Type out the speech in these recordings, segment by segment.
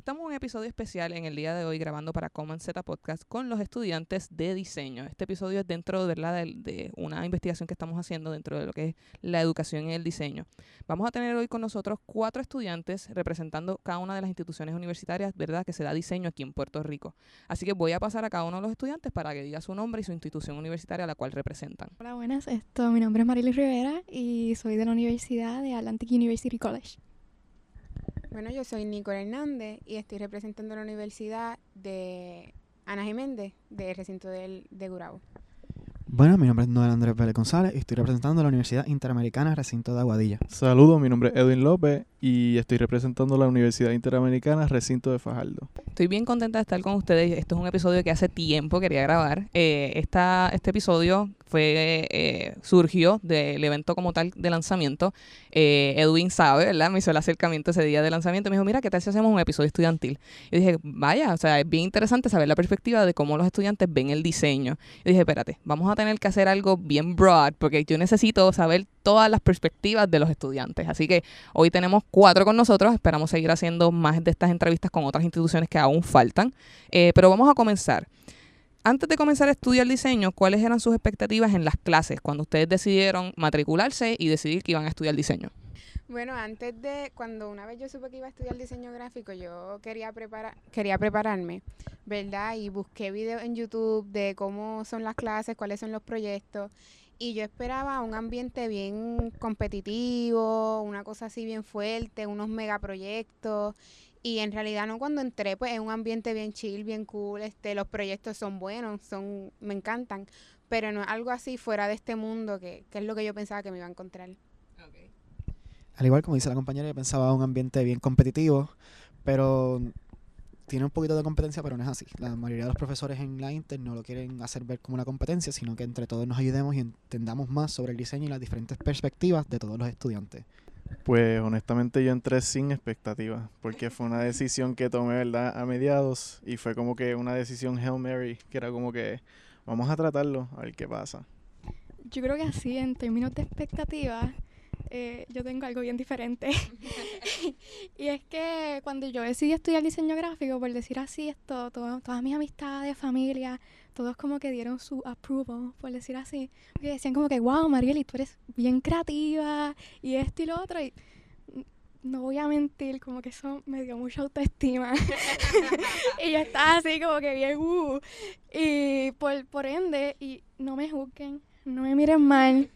Estamos en un episodio especial en el día de hoy grabando para Common Z Podcast con los estudiantes de diseño. Este episodio es dentro ¿verdad? De, de una investigación que estamos haciendo dentro de lo que es la educación y el diseño. Vamos a tener hoy con nosotros cuatro estudiantes representando cada una de las instituciones universitarias ¿verdad? que se da diseño aquí en Puerto Rico. Así que voy a pasar a cada uno de los estudiantes para que diga su nombre y su institución universitaria a la cual representan. Hola, buenas. Esto, mi nombre es Marilis Rivera y soy de la Universidad de Atlantic University College. Bueno, yo soy Nicole Hernández y estoy representando a la Universidad de Ana Jiménez, del recinto del, de Gurabo. Bueno, mi nombre es Noel Andrés Vélez González y estoy representando a la Universidad Interamericana Recinto de Aguadilla. Saludos, mi nombre es Edwin López y estoy representando a la Universidad Interamericana Recinto de Fajardo. Estoy bien contenta de estar con ustedes. Esto es un episodio que hace tiempo quería grabar. Eh, esta, este episodio fue eh, surgió del evento como tal de lanzamiento. Eh, Edwin sabe, ¿verdad? Me hizo el acercamiento ese día de lanzamiento. Me dijo, mira, ¿qué tal si hacemos un episodio estudiantil? Y dije, vaya, o sea, es bien interesante saber la perspectiva de cómo los estudiantes ven el diseño. Y dije, espérate, vamos a tener que hacer algo bien broad porque yo necesito saber todas las perspectivas de los estudiantes. Así que hoy tenemos cuatro con nosotros. Esperamos seguir haciendo más de estas entrevistas con otras instituciones que aún faltan. Eh, pero vamos a comenzar. Antes de comenzar a estudiar diseño, ¿cuáles eran sus expectativas en las clases cuando ustedes decidieron matricularse y decidir que iban a estudiar diseño? Bueno, antes de, cuando una vez yo supe que iba a estudiar diseño gráfico, yo quería, preparar, quería prepararme, ¿verdad? Y busqué videos en YouTube de cómo son las clases, cuáles son los proyectos. Y yo esperaba un ambiente bien competitivo, una cosa así bien fuerte, unos megaproyectos. Y en realidad no cuando entré, pues es un ambiente bien chill, bien cool, este, los proyectos son buenos, son, me encantan, pero no es algo así fuera de este mundo que, que es lo que yo pensaba que me iba a encontrar. Al igual como dice la compañera, yo pensaba un ambiente bien competitivo, pero tiene un poquito de competencia, pero no es así. La mayoría de los profesores en la Inter no lo quieren hacer ver como una competencia, sino que entre todos nos ayudemos y entendamos más sobre el diseño y las diferentes perspectivas de todos los estudiantes. Pues honestamente yo entré sin expectativas, porque fue una decisión que tomé, ¿verdad? A mediados y fue como que una decisión Hail Mary, que era como que vamos a tratarlo, a ver qué pasa. Yo creo que así, en términos de expectativas, eh, yo tengo algo bien diferente. y es que cuando yo decidí estudiar diseño gráfico, por decir así, esto, todo- todas mis amistades, familia, todos como que dieron su approval, por decir así. Porque decían como que, wow, Marieli, tú eres bien creativa y esto y lo otro. Y no voy a mentir, como que eso me dio mucha autoestima. y yo estaba así como que bien, uh. Y por, por ende, y no me juzguen, no me miren mal.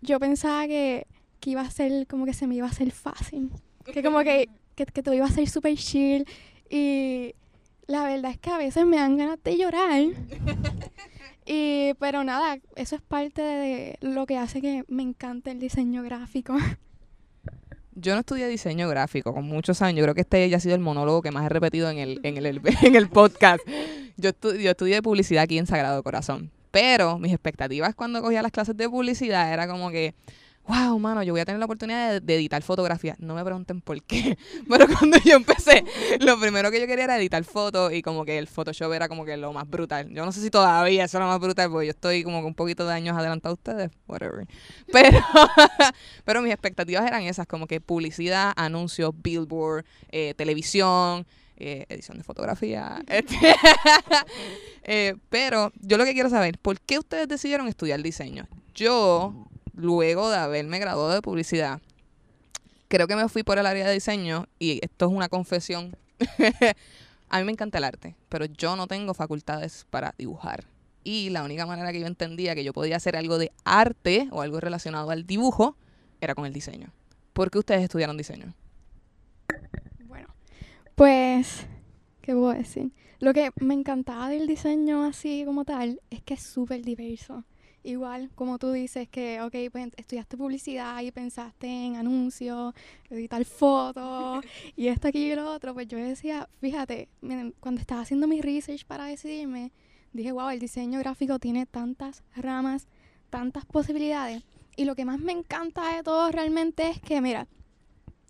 Yo pensaba que, que iba a ser, como que se me iba a hacer fácil. Que como que, que, que iba a ser súper chill. Y la verdad es que a veces me dan ganas de llorar. Y, pero nada, eso es parte de lo que hace que me encante el diseño gráfico. Yo no estudié diseño gráfico con muchos años. Yo creo que este ya ha sido el monólogo que más he repetido en el, en el, en el podcast. Yo, estu- yo estudié publicidad aquí en Sagrado Corazón. Pero mis expectativas cuando cogía las clases de publicidad era como que, wow, mano, yo voy a tener la oportunidad de, editar fotografías. No me pregunten por qué. Pero cuando yo empecé, lo primero que yo quería era editar fotos y como que el Photoshop era como que lo más brutal. Yo no sé si todavía eso es lo más brutal porque yo estoy como que un poquito de años adelantado a ustedes. Whatever. Pero, pero mis expectativas eran esas, como que publicidad, anuncios, billboard, eh, televisión, eh, edición de fotografía. este, eh, pero yo lo que quiero saber, ¿por qué ustedes decidieron estudiar diseño? Yo, luego de haberme graduado de publicidad, creo que me fui por el área de diseño y esto es una confesión. A mí me encanta el arte, pero yo no tengo facultades para dibujar. Y la única manera que yo entendía que yo podía hacer algo de arte o algo relacionado al dibujo era con el diseño. ¿Por qué ustedes estudiaron diseño? Bueno, pues, ¿qué puedo decir? Lo que me encantaba del diseño así como tal es que es súper diverso. Igual, como tú dices que, ok, pues estudiaste publicidad y pensaste en anuncios, editar fotos y esto, aquí y lo otro, pues yo decía, fíjate, miren, cuando estaba haciendo mi research para decidirme, dije, wow, el diseño gráfico tiene tantas ramas, tantas posibilidades. Y lo que más me encanta de todo realmente es que, mira,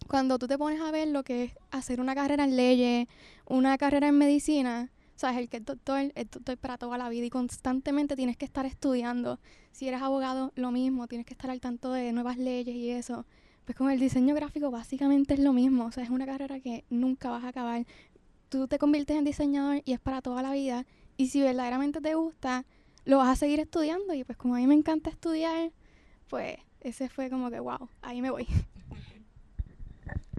cuando tú te pones a ver lo que es hacer una carrera en leyes, una carrera en medicina, sabes, el que es doctor es doctor para toda la vida y constantemente tienes que estar estudiando. Si eres abogado, lo mismo, tienes que estar al tanto de nuevas leyes y eso. Pues con el diseño gráfico básicamente es lo mismo, o sea, es una carrera que nunca vas a acabar. Tú te conviertes en diseñador y es para toda la vida. Y si verdaderamente te gusta, lo vas a seguir estudiando. Y pues como a mí me encanta estudiar, pues ese fue como que, wow, ahí me voy.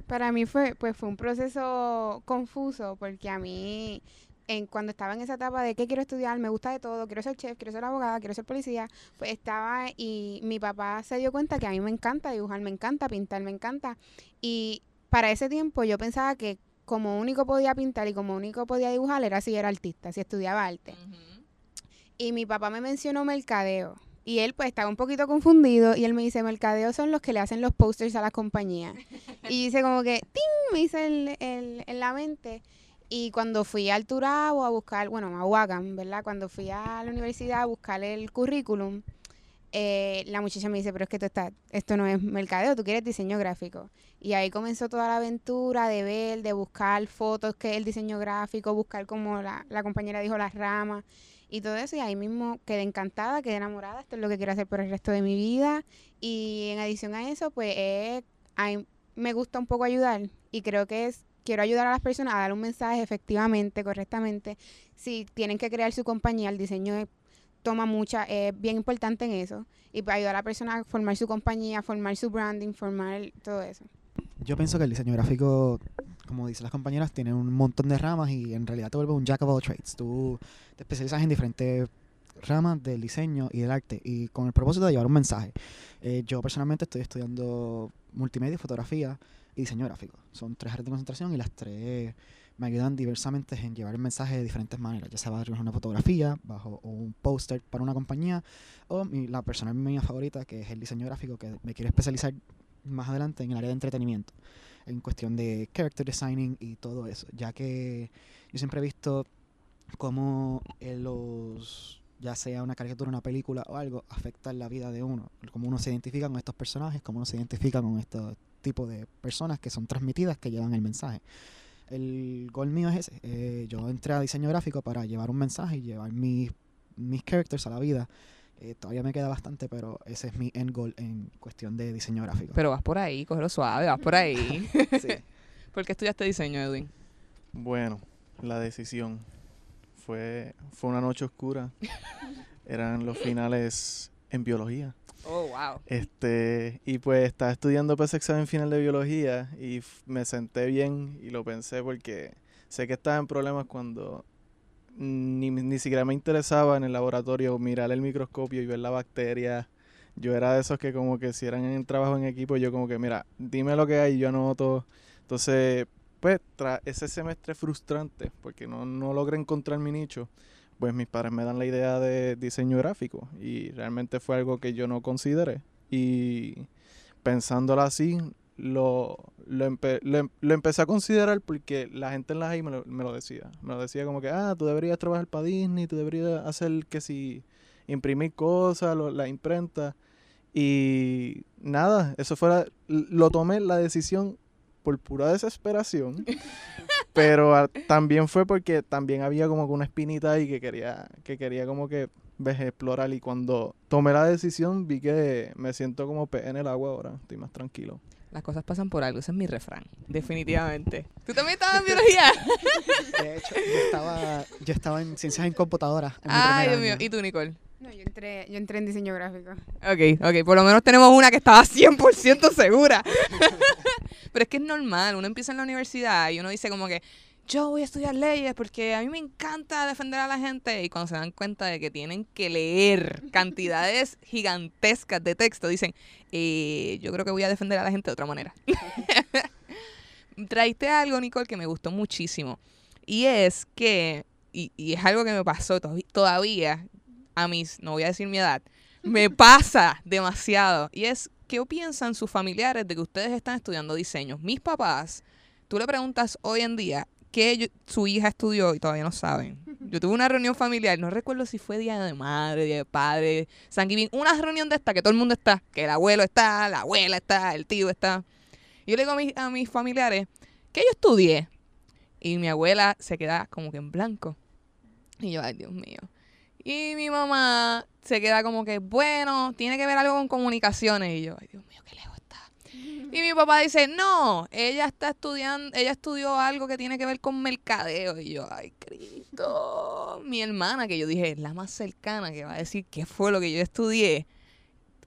Para mí fue, pues fue un proceso confuso porque a mí, en, cuando estaba en esa etapa de qué quiero estudiar, me gusta de todo, quiero ser chef, quiero ser abogada, quiero ser policía, pues estaba y mi papá se dio cuenta que a mí me encanta dibujar, me encanta pintar, me encanta. Y para ese tiempo yo pensaba que como único podía pintar y como único podía dibujar era si era artista, si estudiaba arte. Y mi papá me mencionó mercadeo. Y él pues estaba un poquito confundido y él me dice, mercadeo son los que le hacen los posters a las compañías. y dice como que, ¡ting! Me dice el, el- en la mente. Y cuando fui al Turabo a buscar, bueno, a Wacam, ¿verdad? Cuando fui a la universidad a buscar el currículum, eh, la muchacha me dice, pero es que tú estás, esto no es mercadeo, tú quieres diseño gráfico. Y ahí comenzó toda la aventura de ver, de buscar fotos que es el diseño gráfico, buscar como la, la compañera dijo las ramas y todo eso. Y ahí mismo quedé encantada, quedé enamorada, esto es lo que quiero hacer por el resto de mi vida. Y en adición a eso, pues eh, ahí me gusta un poco ayudar y creo que es, quiero ayudar a las personas a dar un mensaje efectivamente, correctamente. Si tienen que crear su compañía, el diseño toma mucha, es bien importante en eso. Y para ayudar a la persona a formar su compañía, formar su branding, formar todo eso. Yo pienso que el diseño gráfico, como dicen las compañeras, tiene un montón de ramas y en realidad te vuelve un jack of all trades. Tú te especializas en diferentes ramas del diseño y del arte y con el propósito de llevar un mensaje. Eh, yo personalmente estoy estudiando multimedia, fotografía y diseño gráfico. Son tres áreas de concentración y las tres me ayudan diversamente en llevar el mensaje de diferentes maneras, ya sea bajo una fotografía, bajo un póster para una compañía o mi- la personal mía favorita que es el diseño gráfico que me quiero especializar más adelante en el área de entretenimiento, en cuestión de character designing y todo eso, ya que yo siempre he visto cómo eh, los, ya sea una caricatura, una película o algo, afectan la vida de uno, cómo uno se identifica con estos personajes, cómo uno se identifica con estos tipos de personas que son transmitidas, que llevan el mensaje. El gol mío es ese, eh, yo entré a diseño gráfico para llevar un mensaje y llevar mis, mis characters a la vida. Eh, todavía me queda bastante, pero ese es mi end goal en cuestión de diseño gráfico. Pero vas por ahí, cógelo suave, vas por ahí. Sí. ¿Por qué estudiaste diseño, Edwin? Bueno, la decisión fue, fue una noche oscura. Eran los finales en biología. Oh, wow. Este, y pues estaba estudiando para ese examen final de biología y me senté bien y lo pensé porque sé que estaba en problemas cuando ni, ni siquiera me interesaba en el laboratorio mirar el microscopio y ver la bacteria. Yo era de esos que como que si eran en trabajo en equipo, yo como que, mira, dime lo que hay, yo anoto. Entonces, pues, tras ese semestre frustrante, porque no, no logré encontrar mi nicho, pues mis padres me dan la idea de diseño gráfico y realmente fue algo que yo no consideré. Y pensándolo así, lo, lo, empe- lo em- lo empecé a considerar porque la gente en la high me lo, me lo decía. Me lo decía como que, ah, tú deberías trabajar para Disney, tú deberías hacer que si imprimir cosas, la imprenta. Y nada, eso fuera, lo tomé la decisión por pura desesperación. pero ah, también fue porque también había como que una espinita ahí que quería, que quería como que ves, explorar. Y cuando tomé la decisión vi que me siento como pez en el agua ahora, estoy más tranquilo. Las cosas pasan por algo, ese es mi refrán. Definitivamente. ¿Tú también estabas en biología? De hecho, yo estaba, yo estaba en ciencias en computadora. En Ay, Dios mío. ¿Y tú, Nicole? No, yo entré, yo entré en diseño gráfico. Ok, ok. Por lo menos tenemos una que estaba 100% segura. Pero es que es normal. Uno empieza en la universidad y uno dice como que yo voy a estudiar leyes porque a mí me encanta defender a la gente. Y cuando se dan cuenta de que tienen que leer cantidades gigantescas de texto, dicen, eh, yo creo que voy a defender a la gente de otra manera. Traiste algo, Nicole, que me gustó muchísimo. Y es que, y, y es algo que me pasó to- todavía a mis, no voy a decir mi edad, me pasa demasiado. Y es, ¿qué piensan sus familiares de que ustedes están estudiando diseño? Mis papás, tú le preguntas hoy en día qué su hija estudió y todavía no saben. Yo tuve una reunión familiar, no recuerdo si fue Día de Madre, Día de Padre, San una reunión de esta que todo el mundo está, que el abuelo está, la abuela está, el tío está. Y yo le digo a, mis- a mis familiares, ¿qué yo estudié? Y mi abuela se queda como que en blanco. Y yo, ay, Dios mío. Y mi mamá se queda como que, bueno, tiene que ver algo con comunicaciones. Y yo, ay, Dios mío, qué lejos está. Y mi papá dice, no, ella está estudiando, ella estudió algo que tiene que ver con mercadeo. Y yo, ay, Cristo. Mi hermana, que yo dije, es la más cercana que va a decir qué fue lo que yo estudié,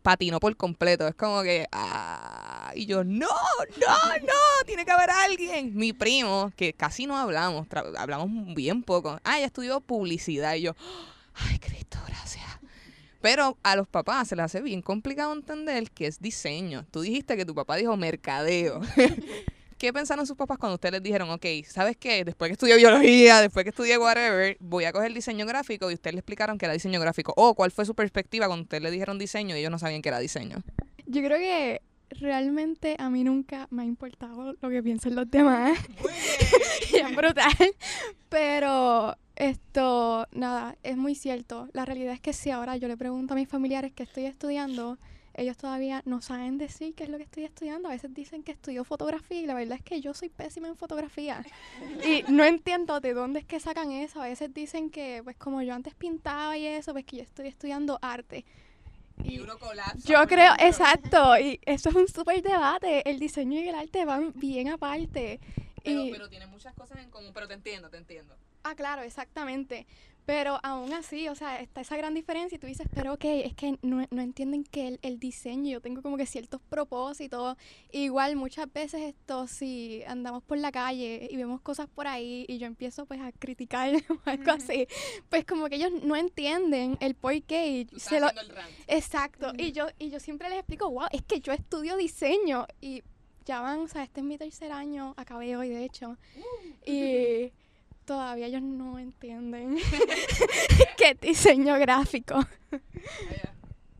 patinó por completo. Es como que, ah, y yo, no, no, no, tiene que haber alguien. Mi primo, que casi no hablamos, hablamos bien poco. Ah, ella estudió publicidad. Y yo, ay, Cristo, gracias. Pero a los papás se les hace bien complicado entender que es diseño. Tú dijiste que tu papá dijo mercadeo. ¿Qué pensaron sus papás cuando ustedes les dijeron, ok, ¿sabes qué? Después que estudié biología, después que estudié whatever, voy a coger diseño gráfico y ustedes le explicaron que era diseño gráfico? O cuál fue su perspectiva cuando ustedes le dijeron diseño y ellos no sabían que era diseño. Yo creo que realmente a mí nunca me ha importado lo que piensen los demás. y es brutal. Pero esto, nada, es muy cierto. La realidad es que si ahora yo le pregunto a mis familiares qué estoy estudiando, ellos todavía no saben decir qué es lo que estoy estudiando. A veces dicen que estudio fotografía y la verdad es que yo soy pésima en fotografía. Y no entiendo de dónde es que sacan eso. A veces dicen que, pues como yo antes pintaba y eso, pues que yo estoy estudiando arte. Y yo creo, exacto, y eso es un súper debate. El diseño y el arte van bien aparte. y, tiene muchas cosas en común, pero te entiendo, te entiendo. Ah, claro, exactamente. Pero aún así, o sea, está esa gran diferencia y tú dices, pero ok, es que no, no entienden que el, el diseño, yo tengo como que ciertos propósitos. Igual muchas veces esto, si andamos por la calle y vemos cosas por ahí y yo empiezo pues a criticar o algo así, pues como que ellos no entienden el por qué y se lo, Exacto. Y yo, y yo siempre les explico, wow, es que yo estudio diseño y ya van, o sea, este es mi tercer año, acabé hoy de hecho. Y todavía ellos no entienden es diseño gráfico.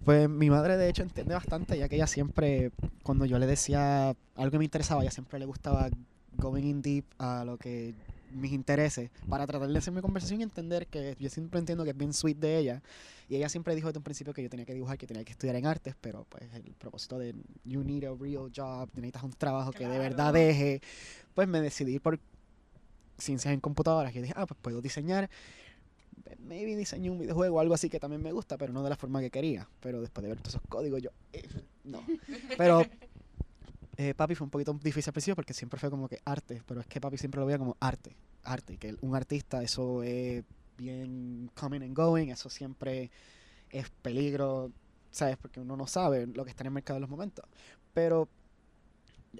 Pues mi madre de hecho entiende bastante, ya que ella siempre, cuando yo le decía algo que me interesaba, ella siempre le gustaba going in deep a lo que mis intereses, para tratar de hacer mi conversación y entender que yo siempre entiendo que es bien sweet de ella. Y ella siempre dijo desde un principio que yo tenía que dibujar, que tenía que estudiar en artes, pero pues el propósito de you need a real job, necesitas un trabajo que de verdad deje, pues me decidí por ciencias en computadoras. Y dije, ah, pues puedo diseñar maybe diseñé un videojuego o algo así que también me gusta, pero no de la forma que quería. Pero después de ver todos esos códigos, yo, eh, no. Pero eh, papi fue un poquito difícil al principio porque siempre fue como que arte, pero es que papi siempre lo veía como arte, arte, que un artista eso es bien coming and going, eso siempre es peligro, ¿sabes? Porque uno no sabe lo que está en el mercado en los momentos. Pero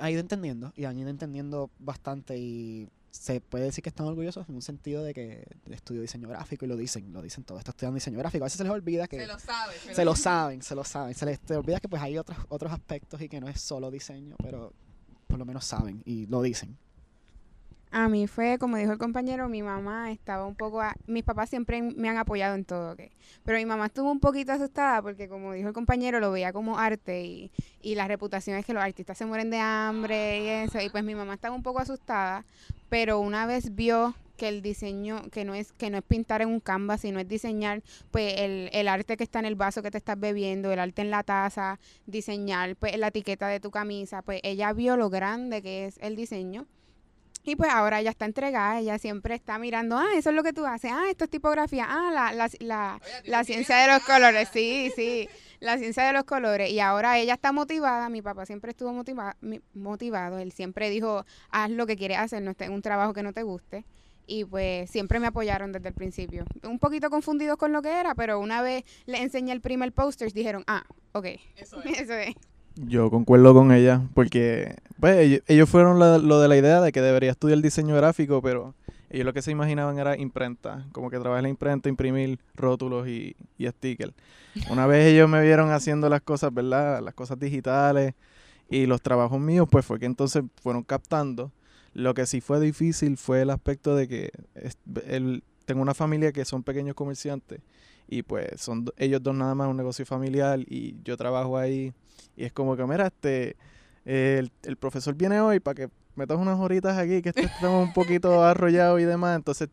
ha ido entendiendo y han ido entendiendo bastante y se puede decir que están orgullosos en un sentido de que estudio diseño gráfico y lo dicen, lo dicen todos, está estudiando diseño gráfico. A veces se les olvida que Se lo sabe. se lo saben, se lo saben, se les te olvida que pues hay otros otros aspectos y que no es solo diseño, pero por lo menos saben y lo dicen. A mí fue, como dijo el compañero, mi mamá estaba un poco... mis papás siempre me han apoyado en todo, ¿ok? Pero mi mamá estuvo un poquito asustada porque, como dijo el compañero, lo veía como arte y, y la reputación es que los artistas se mueren de hambre y eso. Y pues mi mamá estaba un poco asustada, pero una vez vio que el diseño, que no es que no es pintar en un canvas, sino es diseñar pues el, el arte que está en el vaso que te estás bebiendo, el arte en la taza, diseñar pues la etiqueta de tu camisa, pues ella vio lo grande que es el diseño y pues ahora ella está entregada, ella siempre está mirando, ah, eso es lo que tú haces, ah, esto es tipografía, ah, la, la, la, la ciencia de los colores, sí, sí, la ciencia de los colores. Y ahora ella está motivada, mi papá siempre estuvo motiva motivado, él siempre dijo, haz lo que quieres hacer, no estés en un trabajo que no te guste. Y pues siempre me apoyaron desde el principio. Un poquito confundidos con lo que era, pero una vez le enseñé el primer póster, dijeron, ah, ok, Eso eso es. Yo concuerdo con ella, porque pues, ellos, fueron lo de la idea de que debería estudiar diseño gráfico, pero ellos lo que se imaginaban era imprenta, como que trabajar en la imprenta, imprimir rótulos y, y stickers. Una vez ellos me vieron haciendo las cosas, ¿verdad? Las cosas digitales y los trabajos míos, pues fue que entonces fueron captando. Lo que sí fue difícil fue el aspecto de que tengo una familia que son pequeños comerciantes y pues son ellos dos nada más un negocio familiar y yo trabajo ahí y es como que mira este el, profesor viene hoy para que metas unas horitas aquí que estamos un poquito arrollados y demás entonces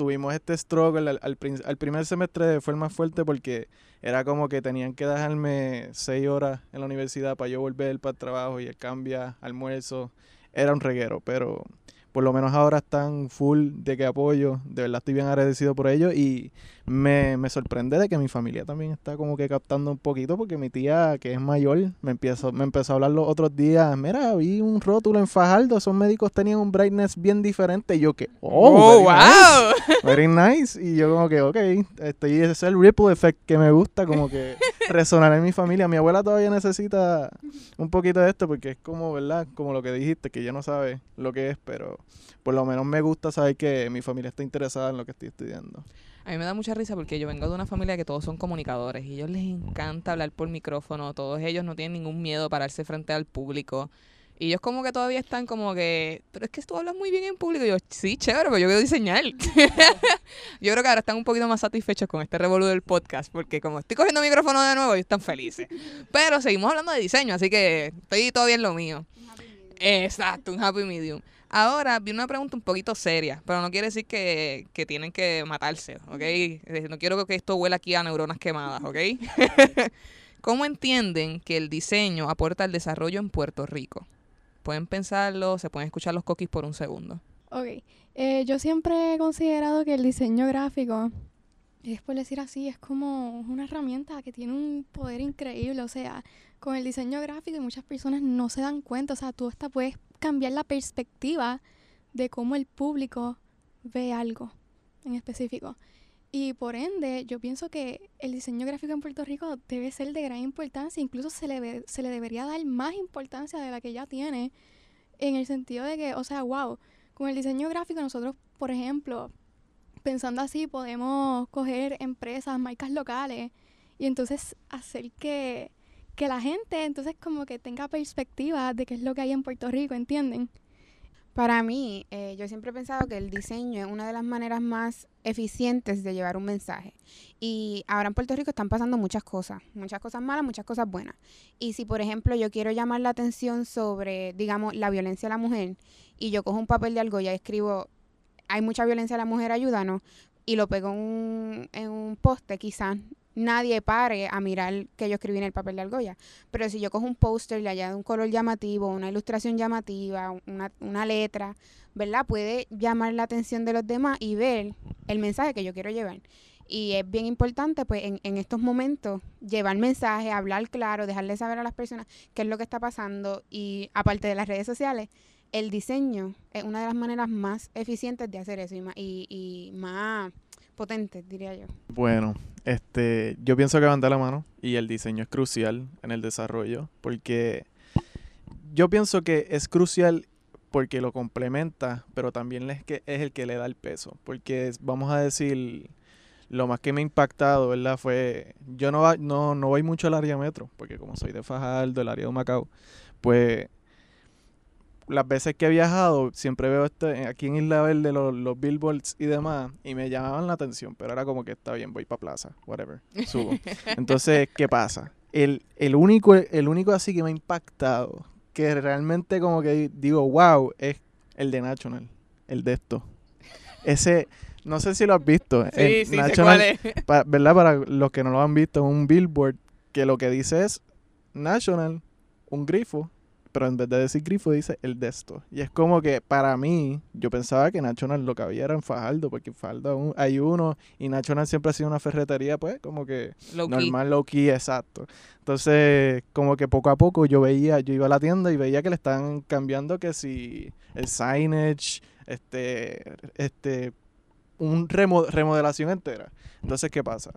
tuvimos este struggle. Al, al, al primer semestre fue el más fuerte porque era como que tenían que dejarme seis horas en la universidad para yo volver para el trabajo y el cambia, almuerzo. Era un reguero, pero por lo menos ahora están full de que apoyo. De verdad estoy bien agradecido por ello y me, me sorprende de que mi familia también está como que captando un poquito porque mi tía, que es mayor, me empezó, me empezó a hablar los otros días. Mira, vi un rótulo en Fajardo, esos médicos tenían un brightness bien diferente. Y yo que, oh, ¡Oh, nice, wow! very nice. Y yo como que, ok, este, y ese es el ripple effect que me gusta, como que resonar en mi familia. Mi abuela todavía necesita un poquito de esto porque es como, ¿verdad? Como lo que dijiste, que ella no sabe lo que es, pero por lo menos me gusta saber que mi familia está interesada en lo que estoy estudiando. A mí me da mucha risa porque yo vengo de una familia que todos son comunicadores y a ellos les encanta hablar por micrófono, todos ellos no tienen ningún miedo a pararse frente al público. Y ellos como que todavía están como que, pero es que tú hablas muy bien en público. Y yo, sí, chévere, pero yo quiero diseñar. yo creo que ahora están un poquito más satisfechos con este revolú del podcast porque como estoy cogiendo micrófono de nuevo, ellos están felices. Pero seguimos hablando de diseño, así que estoy todavía en lo mío. Exacto, un happy medium. Ahora, vi una pregunta un poquito seria, pero no quiere decir que, que tienen que matarse, ¿ok? No quiero que esto huela aquí a neuronas quemadas, ¿ok? ¿Cómo entienden que el diseño aporta al desarrollo en Puerto Rico? Pueden pensarlo, se pueden escuchar los coquis por un segundo. Ok, eh, yo siempre he considerado que el diseño gráfico, es por decir así, es como una herramienta que tiene un poder increíble. O sea, con el diseño gráfico muchas personas no se dan cuenta. O sea, tú hasta puedes cambiar la perspectiva de cómo el público ve algo en específico. Y por ende, yo pienso que el diseño gráfico en Puerto Rico debe ser de gran importancia, incluso se le, ve- se le debería dar más importancia de la que ya tiene, en el sentido de que, o sea, wow, con el diseño gráfico nosotros, por ejemplo, pensando así, podemos coger empresas, marcas locales y entonces hacer que, que la gente entonces como que tenga perspectiva de qué es lo que hay en Puerto Rico, ¿entienden? Para mí, eh, yo siempre he pensado que el diseño es una de las maneras más eficientes de llevar un mensaje. Y ahora en Puerto Rico están pasando muchas cosas, muchas cosas malas, muchas cosas buenas. Y si, por ejemplo, yo quiero llamar la atención sobre, digamos, la violencia a la mujer, y yo cojo un papel de algo y escribo, hay mucha violencia a la mujer, ayúdanos, y lo pego en un, en un poste, quizás nadie pare a mirar que yo escribí en el papel de argolla. Pero si yo cojo un póster y le añado un color llamativo, una ilustración llamativa, una, una letra, ¿verdad? Puede llamar la atención de los demás y ver el mensaje que yo quiero llevar. Y es bien importante, pues, en, en estos momentos, llevar mensaje, hablar claro, dejarle saber a las personas qué es lo que está pasando. Y aparte de las redes sociales, el diseño es una de las maneras más eficientes de hacer eso y más, y, y más potentes, diría yo. Bueno, este, yo pienso que de la mano y el diseño es crucial en el desarrollo porque yo pienso que es crucial porque lo complementa, pero también es, que, es el que le da el peso. Porque vamos a decir, lo más que me ha impactado, ¿verdad? Fue, yo no, no, no voy mucho al área metro, porque como soy de Fajardo, el área de Macao, pues las veces que he viajado, siempre veo este, aquí en Isla Verde los, los billboards y demás, y me llamaban la atención, pero era como que está bien, voy para plaza, whatever, subo. Entonces, ¿qué pasa? El, el, único, el único así que me ha impactado, que realmente como que digo, wow, es el de National, el de esto. Ese, no sé si lo has visto. Sí, el sí, sé National- cuál es. ¿verdad? Para los que no lo han visto, un billboard que lo que dice es National, un grifo, pero en vez de decir grifo dice el de esto. Y es como que para mí, yo pensaba que National lo que había era en Fajardo, porque en Fajardo un- hay uno y National siempre ha sido una ferretería, pues como que Low key. normal, low key, exacto. Entonces, como que poco a poco yo veía, yo iba a la tienda y veía que le están cambiando que si el signage, este, este, un remo- remodelación entera. Entonces, ¿qué pasa?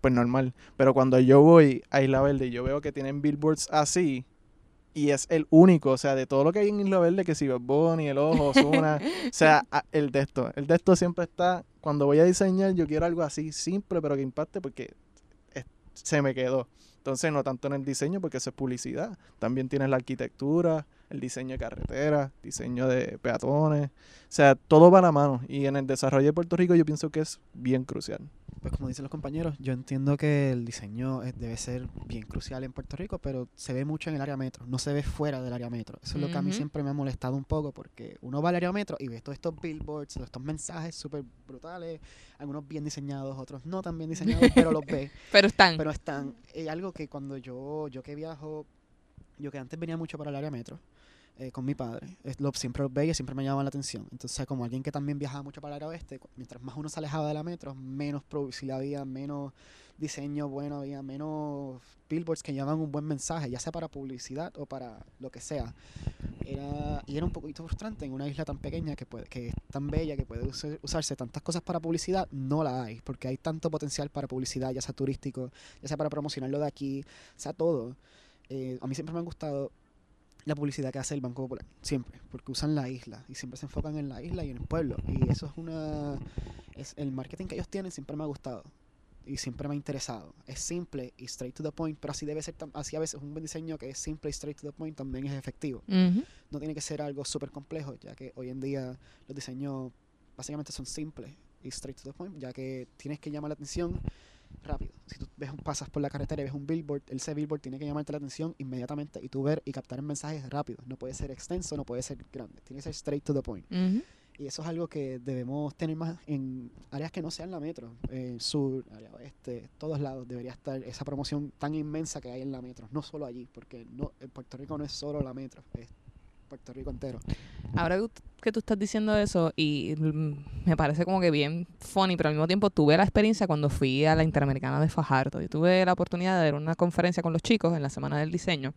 Pues normal. Pero cuando yo voy a Isla Verde y yo veo que tienen billboards así, y es el único, o sea, de todo lo que hay en Isla Verde, que si Bad Bunny, el ojo, Ozuna, o sea, el de esto. El de esto siempre está, cuando voy a diseñar, yo quiero algo así simple, pero que impacte porque es- se me quedó. Entonces, no tanto en el diseño, porque eso es publicidad. También tienes la arquitectura, el diseño de carreteras, diseño de peatones. O sea, todo va a la mano. Y en el desarrollo de Puerto Rico yo pienso que es bien crucial. Pues como dicen los compañeros, yo entiendo que el diseño es- debe ser bien crucial en Puerto Rico, pero se ve mucho en el área metro, no se ve fuera del área metro. Eso es lo que a mí siempre me ha molestado un poco, porque uno va al área metro y ve todos estos billboards, todos estos mensajes súper brutales, algunos bien diseñados, otros no tan bien diseñados, pero los ve. Pero están. Pero están, es algo que cuando yo, yo que viajo, yo que antes venía mucho para el área metro, eh, con mi padre, es lo, siempre los veía siempre me llamaban la atención. Entonces, como alguien que también viajaba mucho para el oeste, mientras más uno se alejaba de la metro, menos publicidad había, menos diseño bueno había, menos billboards que llevaban un buen mensaje, ya sea para publicidad o para lo que sea. Era, y era un poquito frustrante en una isla tan pequeña que, puede, que es tan bella, que puede usar- usarse tantas cosas para publicidad, no la hay, porque hay tanto potencial para publicidad, ya sea turístico, ya sea para promocionarlo de aquí, sea todo. Eh, a mí siempre me ha gustado la publicidad que hace el Banco Popular, siempre, porque usan la isla y siempre se enfocan en la isla y en el pueblo. Y eso es una. Es, el marketing que ellos tienen siempre me ha gustado y siempre me ha interesado. Es simple y straight to the point, pero así debe ser, así a veces un buen diseño que es simple y straight to the point también es efectivo. No tiene que ser algo súper complejo, ya que hoy en día los diseños básicamente son simples y straight to the point, ya que tienes que llamar la atención rápido. Si tú ves pasas por la carretera y ves un billboard, ese billboard tiene que llamarte la atención inmediatamente y tú ver y captar el mensaje rápido. No puede ser extenso, no puede ser grande, tiene que ser straight to the point. Ujú. Y eso es algo que debemos tener más en áreas que no sean la metro, eh, sur, área oeste, todos lados debería estar esa promoción tan inmensa que hay en la metro, no solo allí, porque no, en Puerto Rico no es solo la metro, es Puerto Rico entero. Ahora que- tú estás diciendo eso, y me parece como que bien funny, pero al mismo tiempo tuve la experiencia cuando fui a la Interamericana de Fajardo. Yo tuve la oportunidad de dar una conferencia con los chicos en la Semana del Diseño.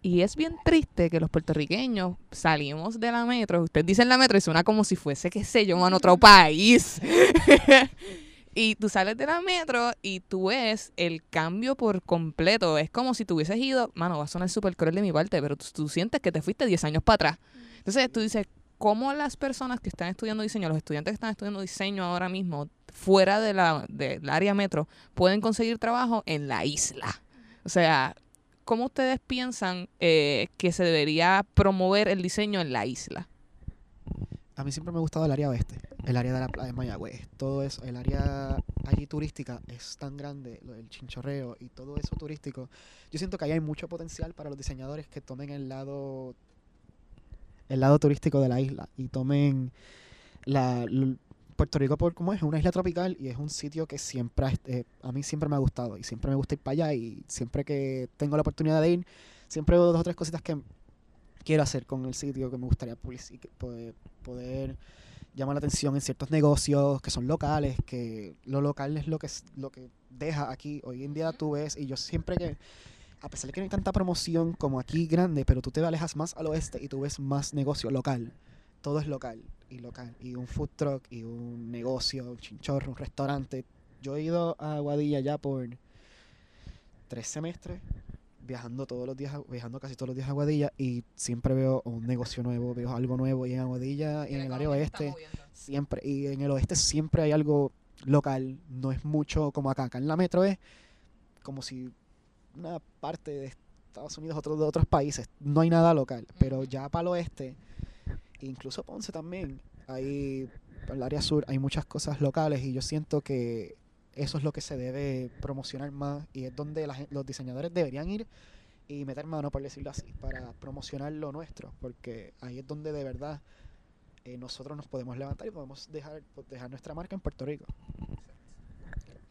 Y es bien triste que los puertorriqueños salimos de la metro. Ustedes dicen la metro y suena como si fuese, qué sé yo, en otro país. y tú sales de la metro y tú ves el cambio por completo. Es como si tú hubieses ido, mano, va a sonar súper cruel de mi parte, pero tú, sientes que te fuiste 10 años para atrás. Entonces tú dices, ¿cómo las personas que están estudiando diseño, los estudiantes que están estudiando diseño ahora mismo, fuera de la, del área metro, pueden conseguir trabajo en la isla? O sea, ¿cómo ustedes piensan eh, que se debería promover el diseño en la isla? A mí siempre me ha gustado el área oeste, el área de la playa de Mayagüez, todo eso, el área allí turística es tan grande, del chinchorreo y todo eso turístico. Yo siento que ahí hay mucho potencial para los diseñadores que tomen el lado el lado turístico de la isla y tomen la Puerto Rico por como es, una isla tropical y es un sitio que siempre eh, a mí siempre me ha gustado y siempre me gusta ir para allá y siempre que tengo la oportunidad de ir, siempre veo dos o tres cositas que quiero hacer con el sitio que me gustaría poder, poder llamar la atención en ciertos negocios que son locales, que lo local es lo que lo que deja aquí. Hoy en día tú ves, y yo siempre que, a pesar de que no hay tanta promoción como aquí grande, pero tú te alejas más al oeste y tú ves más negocio local. Todo es local y local. Y un food truck y un negocio, un chinchorro, un restaurante. Yo he ido a Aguadilla ya por tres semestres viajando todos los días, viajando casi todos los días a Aguadilla y siempre veo un negocio nuevo, veo algo nuevo y en Aguadilla y en el área oeste siempre y en el oeste siempre hay algo local, no es mucho como acá, acá en la metro es como si una parte de Estados Unidos, otro de otros países, no hay nada local, pero ya para el oeste, incluso Ponce también, hay en el área sur hay muchas cosas locales y yo siento que eso es lo que se debe promocionar más y es donde la los diseñadores deberían ir y meter mano, por decirlo así, para promocionar lo nuestro, porque ahí es donde de verdad eh, nosotros nos podemos levantar y podemos dejar, pues, dejar nuestra marca en Puerto Rico.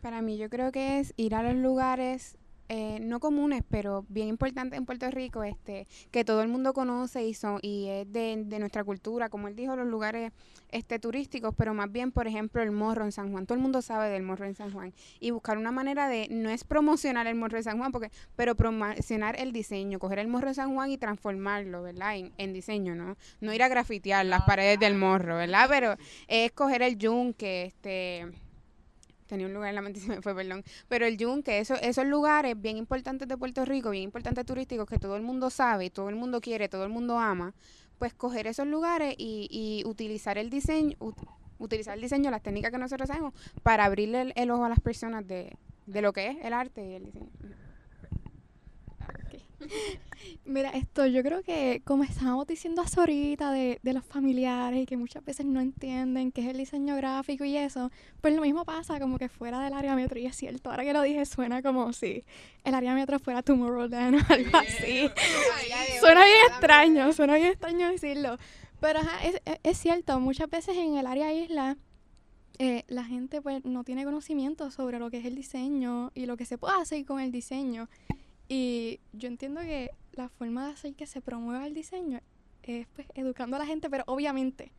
Para mí yo creo que es ir a los lugares eh, no comunes, pero bien importantes en Puerto Rico, este, que todo el mundo conoce y son y es de, de nuestra cultura, como él dijo, los lugares este turísticos, pero más bien, por ejemplo, el morro en San Juan. Todo el mundo sabe del morro en San Juan y buscar una manera de no es promocionar el morro de San Juan, porque pero promocionar el diseño, coger el morro de San Juan y transformarlo, ¿verdad? En, en diseño, ¿no? No ir a grafitear las paredes del morro, ¿verdad? Pero es coger el yunque, este tenía un lugar en la mente se me fue, perdón. Pero el yunque, eso, esos lugares bien importantes de Puerto Rico, bien importantes turísticos, que todo el mundo sabe, todo el mundo quiere, todo el mundo ama, pues coger esos lugares y, y utilizar el diseño, ut- utilizar el diseño, las técnicas que nosotros sabemos, para abrirle el, el ojo a las personas de, de lo que es el arte y el diseño. Mira, esto yo creo que como estábamos diciendo hace ahorita de, de los familiares y que muchas veces no entienden qué es el diseño gráfico y eso, pues lo mismo pasa como que fuera del área metro y es cierto, ahora que lo dije suena como si el área metro fuera Tomorrowland o algo así. Suena bien extraño, suena bien extraño decirlo. Pero ajá, es, es- es cierto, muchas veces en el área isla eh, la gente pues no tiene conocimiento sobre lo que es el diseño y lo que se puede hacer con el diseño. Y yo entiendo que la forma de hacer que se promueva el diseño es pues educando a la gente, pero obviamente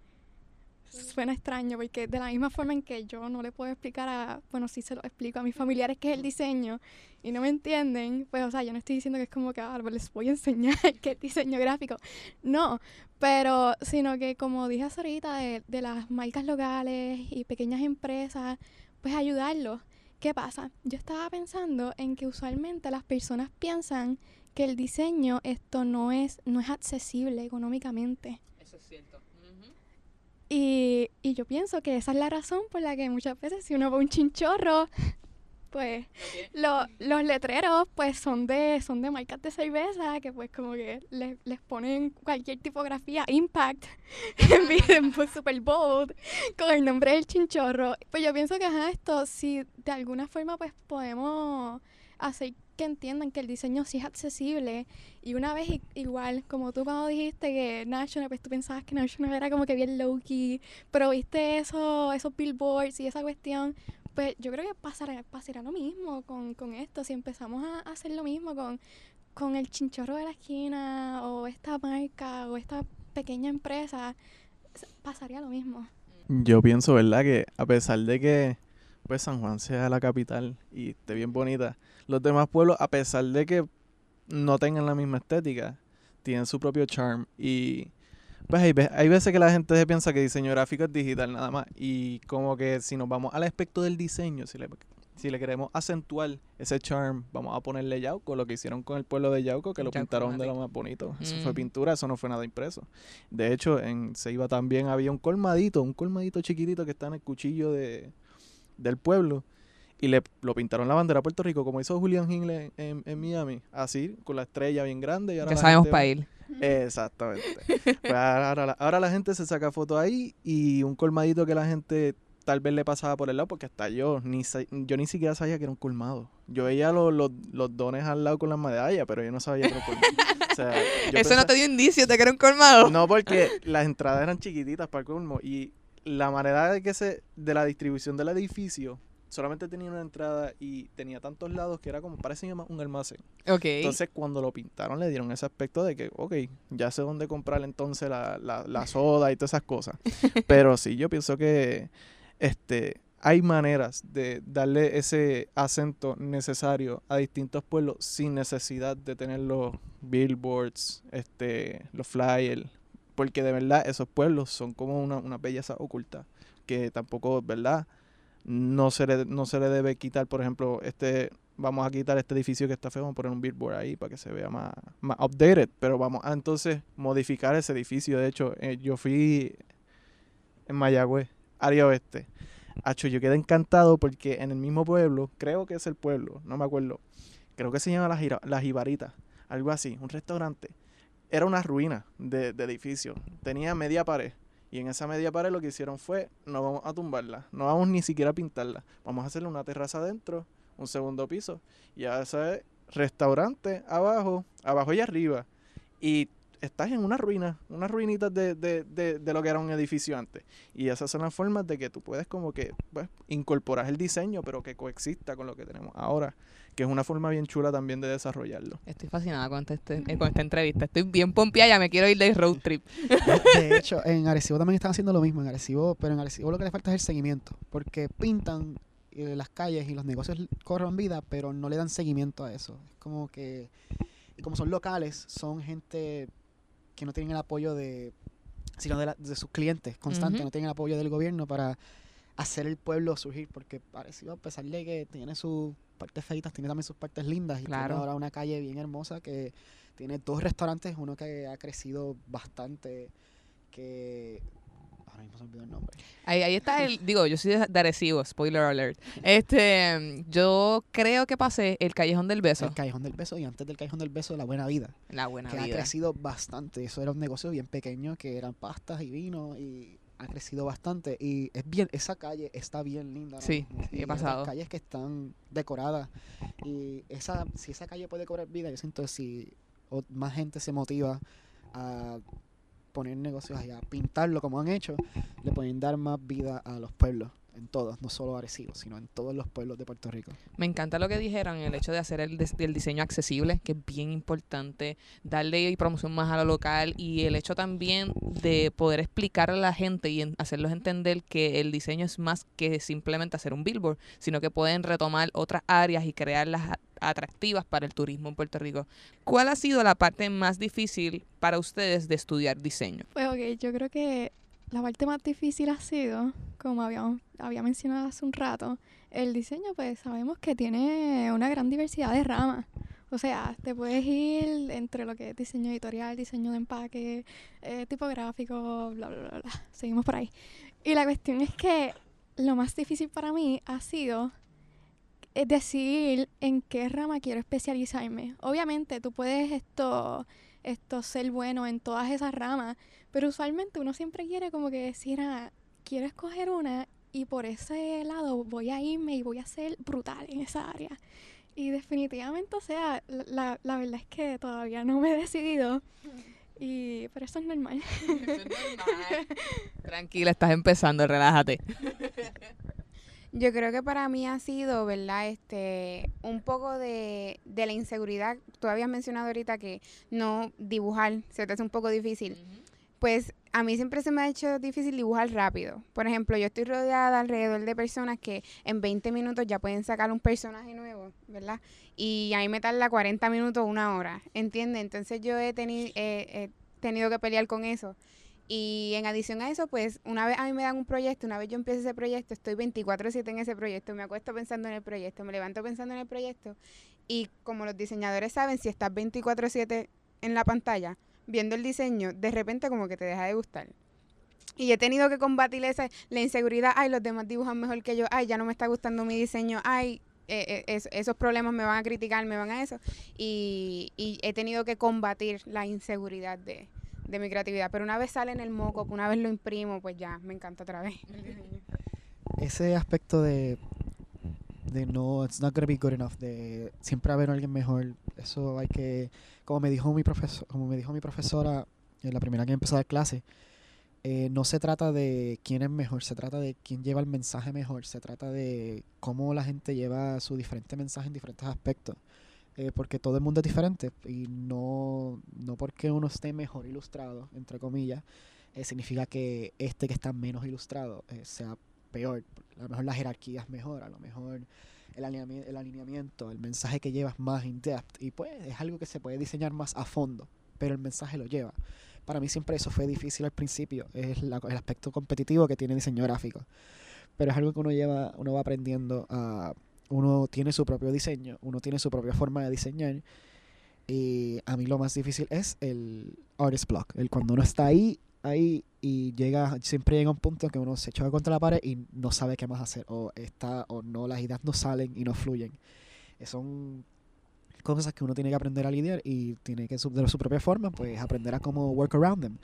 suena extraño porque de la misma forma en que yo no le puedo explicar a, bueno, sí se lo explico a mis familiares qué es el diseño y no me entienden, pues o sea, yo no estoy diciendo que es como que ah, pues, les voy a enseñar qué es diseño gráfico, no, pero sino que como dije hace ahorita de, de las marcas locales y pequeñas empresas, pues ayudarlos. ¿Qué pasa? Yo estaba pensando en que usualmente las personas piensan que el diseño esto no es no es accesible económicamente. Eso es cierto. Y, y yo pienso que esa es la razón por la que muchas veces si uno ve un chinchorro, pues lo- los letreros pues son de son de marcas de cerveza que pues como que les, les ponen cualquier tipografía impact en pues, super bold con el nombre del chinchorro. Pues yo pienso que ajá, esto si de alguna forma pues podemos hacer que entiendan que el diseño sí es accesible. Y una vez igual como tú cuando dijiste que National pues tú pensabas que National era como que bien low key pero viste eso esos billboards y esa cuestión pues yo creo que pasará, pasará lo mismo con, con esto. Si empezamos a hacer lo mismo con, con el chinchorro de la esquina o esta marca o esta pequeña empresa, pasaría lo mismo. Yo pienso, ¿verdad? Que a pesar de que pues San Juan sea la capital y esté bien bonita, los demás pueblos, a pesar de que no tengan la misma estética, tienen su propio charm y pues hay, hay veces que la gente se piensa que diseño gráfico es digital nada más y como que si nos vamos al aspecto del diseño, si le, si le queremos acentuar ese charm, vamos a ponerle Yauco, lo que hicieron con el pueblo de Yauco, que lo Yauco pintaron de lo más bonito. Eso Mm. fue pintura, eso no fue nada impreso. De hecho, en Ceiba también había un colmadito, un colmadito chiquitito que está en el cuchillo de, del pueblo. Y le lo pintaron la bandera a Puerto Rico, como hizo Julian Hingle en, en Miami, así, con la estrella bien grande. Y ahora Ya sabemos para ir. Exactamente. Pues ahora, ahora la, ahora la gente se saca fotos ahí y un colmadito que la gente tal vez le pasaba por el lado, porque hasta yo ni yo ni siquiera sabía que era un colmado. Yo veía los, los, los dones al lado con las medallas, pero yo no sabía que era un colmado. O sea, Eso no pensaba- te dio indicios de que era un colmado. no, porque las entradas eran chiquititas para el colmo y la manera de que se de la distribución del edificio solamente tenía una entrada y tenía tantos lados que era como parecía más un almacén. Ok. Entonces cuando lo pintaron le dieron ese aspecto de que, ok, ya sé dónde comprar entonces la, la, la soda y todas esas cosas. Pero sí, yo pienso que este hay maneras de darle ese acento necesario a distintos pueblos sin necesidad de tener los billboards, este, los flyers, porque de verdad esos pueblos son como una, una belleza oculta que tampoco, ¿verdad? No se, le, no se le debe quitar, por ejemplo, este vamos a quitar este edificio que está feo, vamos a poner un billboard ahí para que se vea más, más updated, pero vamos a entonces modificar ese edificio. De hecho, eh, yo fui en Mayagüez, área oeste. Acho, yo quedé encantado porque en el mismo pueblo, creo que es el pueblo, no me acuerdo, creo que se llama La, Gira- Jibarita, algo así, un restaurante. Era una ruina de, de edificio, tenía media pared. Y en esa media pared lo que hicieron fue, no vamos a tumbarla, no vamos ni siquiera a pintarla, vamos a hacerle una terraza adentro, un segundo piso, y a ese restaurante abajo, abajo y arriba. Y estás en una ruina, unas ruinitas de, de, de, de lo que era un edificio antes. Y esas son las formas de que tú puedes como que pues, incorporar el diseño, pero que coexista con lo que tenemos ahora, que es una forma bien chula también de desarrollarlo. Estoy fascinada con, este, eh, con esta entrevista. Estoy bien pompeada, ya me quiero ir de road trip. De hecho, en Arecibo también están haciendo lo mismo. En Arecibo, pero en Arecibo lo que le falta es el seguimiento. Porque pintan eh, las calles y los negocios corren vida, pero no le dan seguimiento a eso. Es como que. Como son locales, son gente que no tienen el apoyo de. sino de, la- de sus clientes constantes, no tienen el apoyo del gobierno para hacer el pueblo surgir. Porque Arecibo, a pesar de que tiene sus partes feitas, tiene también sus partes lindas. Y Claro. tiene ahora una calle bien hermosa que tiene dos restaurantes, uno que ha crecido bastante, que Ahora mismo se me olvidó el nombre. Ahí, ahí está el, digo, yo soy de, Arecibo, spoiler alert. Este, yo creo que pasé el Callejón del Beso. El Callejón del Beso y antes del Callejón del Beso, La Buena Vida. La buena que ha vida. crecido bastante. Eso era un negocio bien pequeño que eran pastas y vino y ha crecido bastante. Y es bien, esa calle está bien linda. Sí, sí, he pasado. calles que están decoradas. Y esa, si esa calle puede cobrar vida, yo siento que si o- más gente se motiva a poner negocios allá, pintarlo como han hecho, le pueden dar más vida a los pueblos. En todos, no solo Arecibo, sino en todos los pueblos de Puerto Rico. Me encanta lo que dijeron, el hecho de hacer el, dis- el diseño accesible, que es bien importante, darle promoción más a lo local y el hecho también de poder explicar a la gente y en- hacerlos entender que el diseño es más que simplemente hacer un billboard, sino que pueden retomar otras áreas y crearlas atractivas para el turismo en Puerto Rico. ¿Cuál ha sido la parte más difícil para ustedes de estudiar diseño? Pues ok, yo creo que la parte más difícil ha sido, como habíamos, había mencionado hace un rato, el diseño pues sabemos que tiene una gran diversidad de ramas. O sea, te puedes ir entre lo que es diseño editorial, diseño de empaque, eh, tipográfico, bla, bla, bla, bla. Seguimos por ahí. Y la cuestión es que lo más difícil para mí ha sido eh, decidir en qué rama quiero especializarme. Obviamente tú puedes esto, esto ser bueno en todas esas ramas, pero usualmente uno siempre quiere como que decir, ah, quiero escoger una y por ese lado voy a irme y voy a ser brutal en esa área. Y definitivamente, o sea, la, la- la verdad es que todavía no me he decidido. Y, pero eso es normal. Tranquila, estás empezando, relájate. Yo creo que para mí ha sido, ¿verdad? Este, un poco de, de la inseguridad. Tú habías mencionado ahorita que no dibujar se te hace un poco difícil. Pues a mí siempre se me ha hecho difícil dibujar rápido. Por ejemplo, yo estoy rodeada alrededor de personas que en 20 minutos ya pueden sacar un personaje nuevo, ¿verdad? Y a mí me tarda 40 minutos, una hora, ¿entiendes? Entonces yo he, teni- he- he tenido que pelear con eso. Y en adición a eso, pues una vez a mí me dan un proyecto, una vez yo empiezo ese proyecto, estoy 24/7 en ese proyecto, me acuesto pensando en el proyecto, me levanto pensando en el proyecto. Y como los diseñadores saben, si estás 24/7 en la pantalla viendo el diseño, de repente como que te deja de gustar. Y he tenido que combatir esa, la inseguridad, ay, los demás dibujan mejor que yo, ay, ya no me está gustando mi diseño, ay, eh, es- esos problemas me van a criticar, me van a eso. Y, y he tenido que combatir la inseguridad de, de mi creatividad. Pero una vez sale en el moco, una vez lo imprimo, pues ya, me encanta otra vez. ese aspecto de de no it's not gonna be good enough de siempre haber alguien mejor eso hay que como me dijo mi profesor como me dijo mi profesora en la primera que empezó a dar clase eh, no se trata de quién es mejor se trata de quién lleva el mensaje mejor se trata de cómo la gente lleva su diferente mensaje en diferentes aspectos Eh, porque todo el mundo es diferente y no no porque uno esté mejor ilustrado entre comillas eh, significa que este que está menos ilustrado eh, sea peor. A lo mejor la jerarquía es mejor, a lo mejor el, alineami- el alineamiento, el mensaje que llevas más in depth. Y pues es algo que se puede diseñar más a fondo, pero el mensaje lo lleva. Para mí siempre eso fue difícil al principio, es la- el aspecto competitivo que tiene diseño gráfico. Pero es algo que uno lleva, uno va aprendiendo a... Uno tiene su propio diseño, uno tiene su propia forma de diseñar. Y a mí lo más difícil es el artist block, el cuando uno está ahí ahí y llega siempre llega un punto que uno se choca contra la pared y no sabe qué más hacer o está o no las ideas no salen y no fluyen Eh, son cosas que uno tiene que aprender a lidiar y tiene que de su propia forma pues aprender a cómo work around them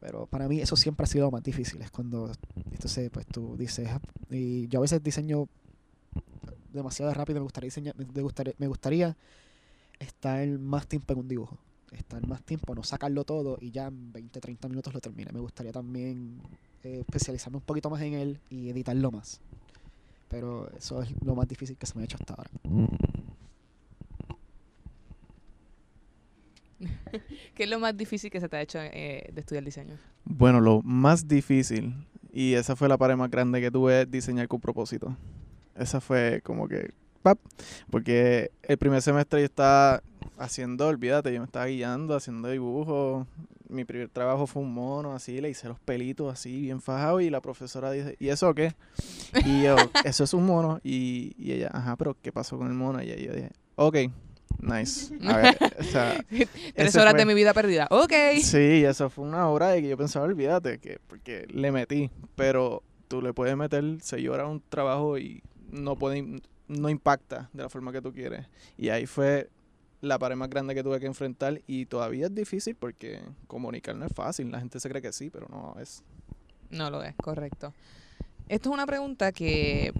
pero para mí eso siempre ha sido lo más difícil es cuando entonces pues tú dices "Ah", y yo a veces diseño demasiado rápido me gustaría diseñar me gustaría, me gustaría estar más tiempo en un dibujo estar más tiempo, no sacarlo todo y ya en 20, 30 minutos lo termine. Me gustaría también eh, especializarme un poquito más en él y editarlo más. Pero eso es lo más difícil que se me ha hecho hasta ahora. ¿Qué es lo más difícil que se te ha hecho eh, de estudiar diseño? Bueno, lo más difícil, y esa fue la pared más grande que tuve, es diseñar con propósito. Esa fue como que, ¡pap! Porque el primer semestre yo estaba haciendo, olvídate, yo me estaba guiando, haciendo dibujos. Mi primer trabajo fue un mono, así, le hice los pelitos así, bien fajados, y la profesora dice, ¿y eso qué? Y yo, eso es un mono. Y, y ella, ajá, pero ¿qué pasó con el mono? Y yo dije, ok, Nice. A ver, o sea, Tres horas fue- de mi vida perdida. Ok. Sí, eso fue una hora de que yo pensaba, olvídate, que porque le metí, pero tú le puedes meter seis horas a un trabajo y no puede, no impacta de la forma que tú quieres. Y ahí fue la pared más grande que tuve que enfrentar y todavía es difícil porque comunicar no es fácil. La gente se cree que sí, pero no es. No lo es, correcto. Esto es una pregunta que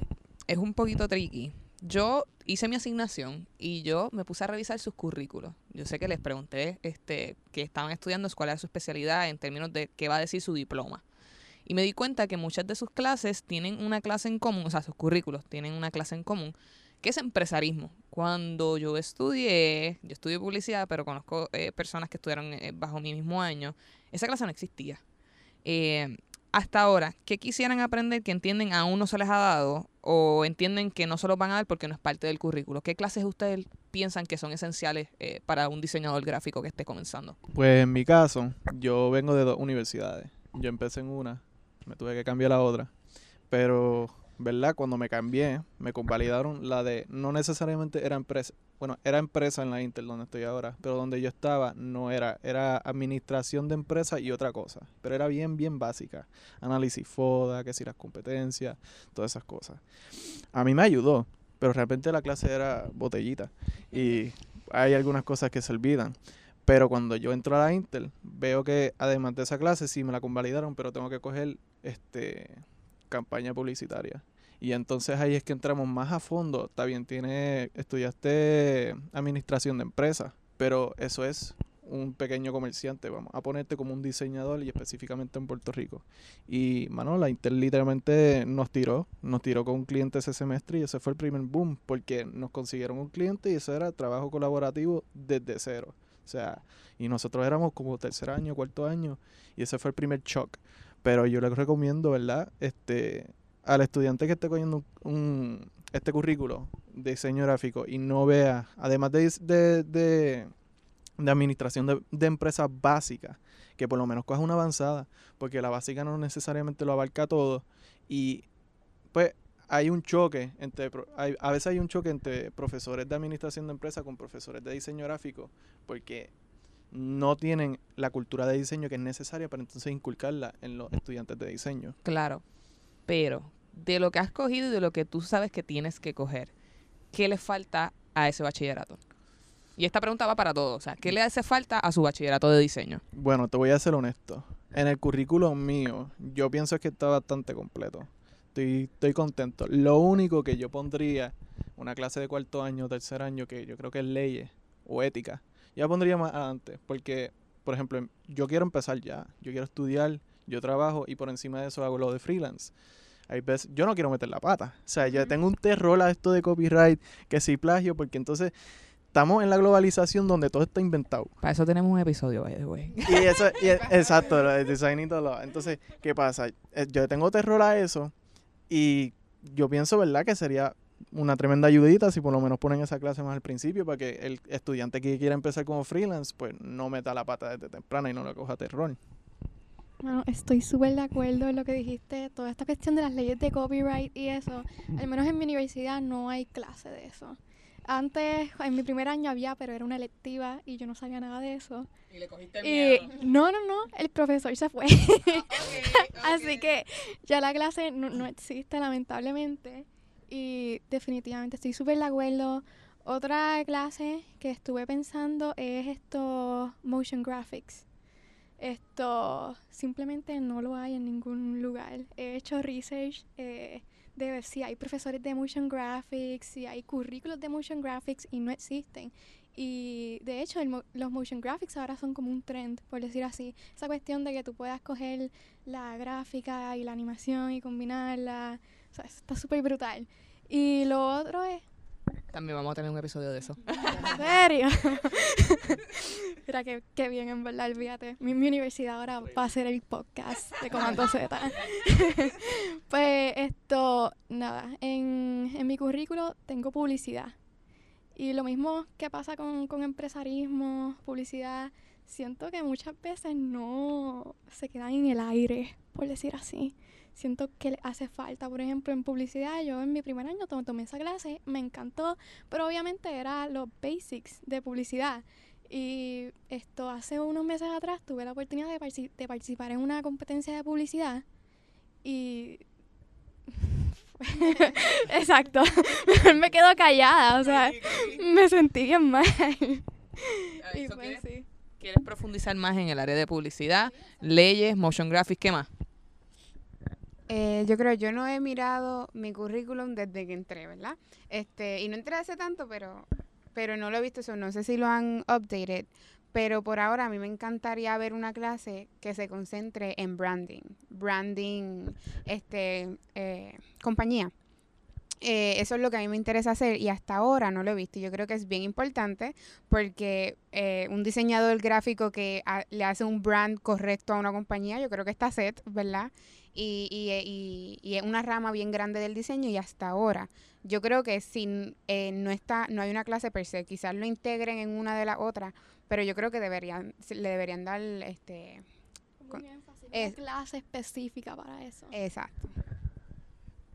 es un poquito tricky. Yo hice mi asignación y yo me puse a revisar sus currículos. Yo sé que les pregunté este, que estaban estudiando cuál era su especialidad en términos de qué va a decir su diploma. Y me di cuenta que muchas de sus clases tienen una clase en común, o sea, sus currículos tienen una clase en común, que es empresarismo. Cuando yo estudié, yo estudié publicidad, pero conozco eh, personas que estudiaron eh, bajo mi mismo año, esa clase no existía. Eh, hasta ahora, ¿qué quisieran aprender que entienden aún no se les ha dado o entienden que no se los van a dar porque no es parte del currículo? ¿Qué clases ustedes piensan que son esenciales para un diseñador gráfico que esté comenzando? Pues en mi caso, yo vengo de dos universidades. Yo empecé en una, me tuve que cambiar la otra. Pero, ¿verdad? Cuando me cambié, me convalidaron la de, no necesariamente era empresa, bueno, era empresa en la Intel donde estoy ahora, pero donde yo estaba no era, era administración de empresa y otra cosa. Pero era bien, bien básica. Análisis FODA, que si las competencias, todas esas cosas. A mí me ayudó, pero realmente la clase era botellita. Y hay algunas cosas que se olvidan. Pero cuando yo entro a la Intel, veo que además de esa clase sí me la convalidaron, pero tengo que coger este campaña publicitaria. Y entonces ahí es que entramos más a fondo. Está bien, tiene, estudiaste administración de empresas, pero eso es un pequeño comerciante, vamos a ponerte como un diseñador y específicamente en Puerto Rico. Y, mano, la Intel literalmente nos tiró, nos tiró con un cliente ese semestre y ese fue el primer boom, porque nos consiguieron un cliente y eso era trabajo colaborativo desde cero. O sea, y nosotros éramos como tercer año, cuarto año, y ese fue el primer shock. Pero yo le recomiendo, ¿verdad? Este, al estudiante que esté cogiendo un, este currículo de diseño gráfico y no vea, además de, de, de administración de, de empresas básicas, que por lo menos coja una avanzada, porque la básica no necesariamente lo abarca todo. Y pues hay un choque entre, hay- a veces hay un choque entre profesores de administración de empresas con profesores de diseño gráfico, porque no tienen la cultura de diseño que es necesaria para entonces inculcarla en los estudiantes de diseño. Claro, pero de lo que has cogido y de lo que tú sabes que tienes que coger, ¿qué le falta a ese bachillerato? Y esta pregunta va para todos. O sea, ¿qué le hace falta a su bachillerato de diseño? Bueno, te voy a ser honesto. En el currículum mío, yo pienso que está bastante completo. Estoy, estoy contento. Lo único que yo pondría, una clase de cuarto año, tercer año, que yo creo que es leyes o ética, ya pondría más adelante. Porque, por ejemplo, em- yo quiero empezar ya. Yo quiero estudiar, yo trabajo y por encima de eso hago lo de freelance. Hay veces, yo no quiero meter la pata. O sea, yo tengo un terror a esto de copyright, que si plagio, porque entonces estamos en la globalización donde todo está inventado. Para eso tenemos un episodio, way. Y eso, y exacto, lo de design y todo lo- Entonces, ¿qué pasa? Eh, Yo tengo terror a eso y yo pienso, ¿verdad? Que sería una tremenda ayudita si por lo menos ponen esa clase más al principio para que el estudiante que quiera empezar como freelance, pues no meta la pata desde temprana y no le coja terror. Bueno, estoy súper de acuerdo en lo que dijiste. Toda esta cuestión de las leyes de copyright y eso, al menos en mi universidad no hay clase de eso. Antes, en mi primer año había, pero era una electiva y yo no sabía nada de eso. Y le cogiste Y no, no, no, el profesor se fue. Así que ya la clase no, no existe, lamentablemente. Y definitivamente estoy súper de acuerdo. Otra clase que estuve pensando es esto, motion graphics. Esto simplemente no lo hay en ningún lugar. He hecho research eh, de si hay profesores de motion graphics, si hay currículos de motion graphics y no existen. Y de hecho, el los motion graphics ahora son como un trend, por decir así. Esa cuestión de que tú puedas coger la gráfica y la animación y combinarla. O sea, eso está súper brutal. Y lo otro es. También vamos a tener un episodio de eso. ¿En serio? Mira, qué, qué bien, en verdad, olvídate. Mi, mi universidad ahora va a ser el podcast de Comando Z. pues esto, nada, en, en mi currículo tengo publicidad. Y lo mismo que pasa con, con empresarismo, publicidad, siento que muchas veces no se quedan en el aire. por decir así. Siento que le hace falta, por ejemplo, en publicidad, yo en mi primer año to- tomé esa clase, me encantó, pero obviamente era los basics de publicidad. Y esto hace unos meses atrás tuve la oportunidad de, participar en una competencia de publicidad y exacto. Me quedo callada o sea me sentí bien mal. Y Eso pues sí. ¿Quieres profundizar más en el área de publicidad, leyes, motion graphics, qué más? Eh, yo creo, yo no he mirado mi currículum desde que entré, ¿verdad? Este, y no entré hace tanto, pero, pero no lo he visto eso, no sé si lo han updated, pero por ahora a mí me encantaría ver una clase que se concentre en branding, branding, este, eh, compañía. Eh, eso es lo que a mí me interesa hacer y hasta ahora no lo he visto. Yo creo que es bien importante porque eh, un diseñador gráfico que le hace un brand correcto a una compañía, yo creo que está set, ¿verdad? Y, y, eh, y- y es una rama bien grande del diseño y hasta ahora. Yo creo que si eh, no está no hay una clase per se quizás lo integren en una de las otras pero yo creo que deberían se- le deberían dar este Con- es- una clase específica para eso. Exacto.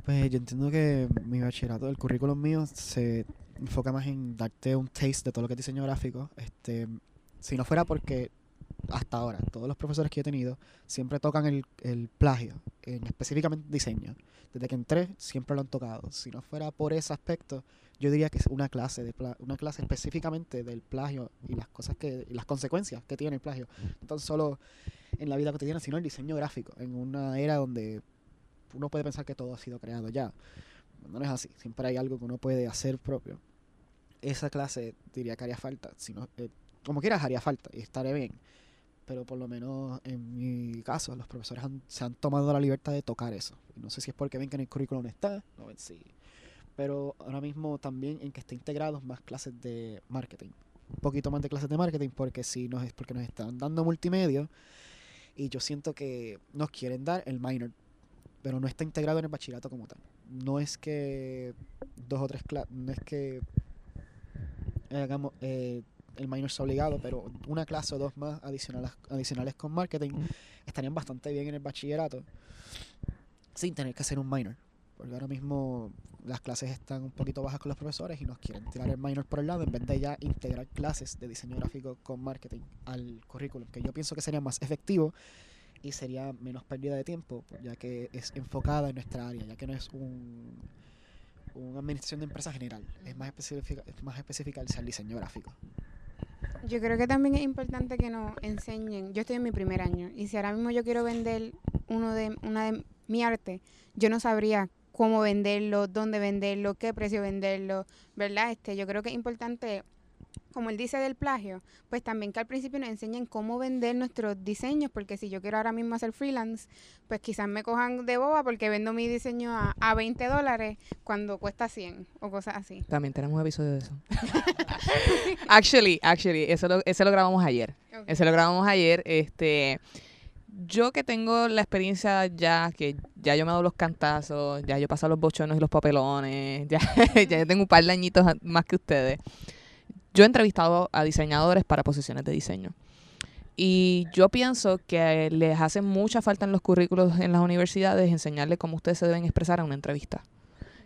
Pues yo entiendo que mi bachillerato, el currículum mío se enfoca más en darte un taste de todo lo que es diseño gráfico. Este, si no fuera porque hasta ahora todos los profesores que he tenido siempre tocan el, el plagio, en específicamente diseño. Desde que entré siempre lo han tocado. Si no fuera por ese aspecto, yo diría que es una clase de una clase específicamente del plagio y las cosas que y las consecuencias que tiene el plagio, no tan solo en la vida cotidiana, sino el diseño gráfico, en una era donde uno puede pensar que todo ha sido creado ya. No es así, siempre hay algo que uno puede hacer propio. Esa clase diría que haría falta, si no, eh, como quieras haría falta y estaré bien. Pero por lo menos en mi caso, los profesores han- se han tomado la libertad de tocar eso. No sé si es porque ven que en el currículum está, no ven sí. Pero ahora mismo también en que esté integrados más clases de marketing. Un poquito más de clases de marketing porque si nos porque nos están dando multimedia y yo siento que nos quieren dar el minor, pero no está integrado en el bachillerato como tal. No es que dos o tres clases, no es que eh, hagamos eh, el minor sea obligado, pero una clase o dos más adicionales, adicionales con marketing estarían bastante bien en el bachillerato sin tener que hacer un minor. Porque ahora mismo las clases están un poquito bajas con los profesores y nos quieren tirar el minor por el lado en vez de ya integrar clases de diseño gráfico con marketing al currículum, que yo pienso que sería más efectivo y sería menos pérdida de tiempo, ya que es enfocada en nuestra área, ya que no es un una administración de empresa general, es más específica, es más específica al diseño gráfico. Yo creo que también es importante que nos enseñen. Yo estoy en mi primer año y si ahora mismo yo quiero vender uno de una de mi arte yo no sabría cómo venderlo dónde venderlo qué precio venderlo verdad este yo creo que es importante como él dice del plagio, pues también que al principio nos enseñen cómo vender nuestros diseños, porque si yo quiero ahora mismo hacer freelance, pues quizás me cojan de boba porque vendo mi diseño a, a 20 dólares cuando cuesta 100 o cosas así. También tenemos un episodio de eso. actually, actually, eso lo, ese lo grabamos ayer. Ese lo grabamos ayer. Este, yo que tengo la experiencia ya, que ya yo me dado los cantazos, ya yo he pasado los bochones y los papelones, ya, ya yo tengo un par de añitos más que ustedes. Yo he entrevistado a diseñadores para posiciones de diseño. Y yo pienso que les hace mucha falta en los currículos en las universidades enseñarles cómo ustedes se deben expresar en una entrevista.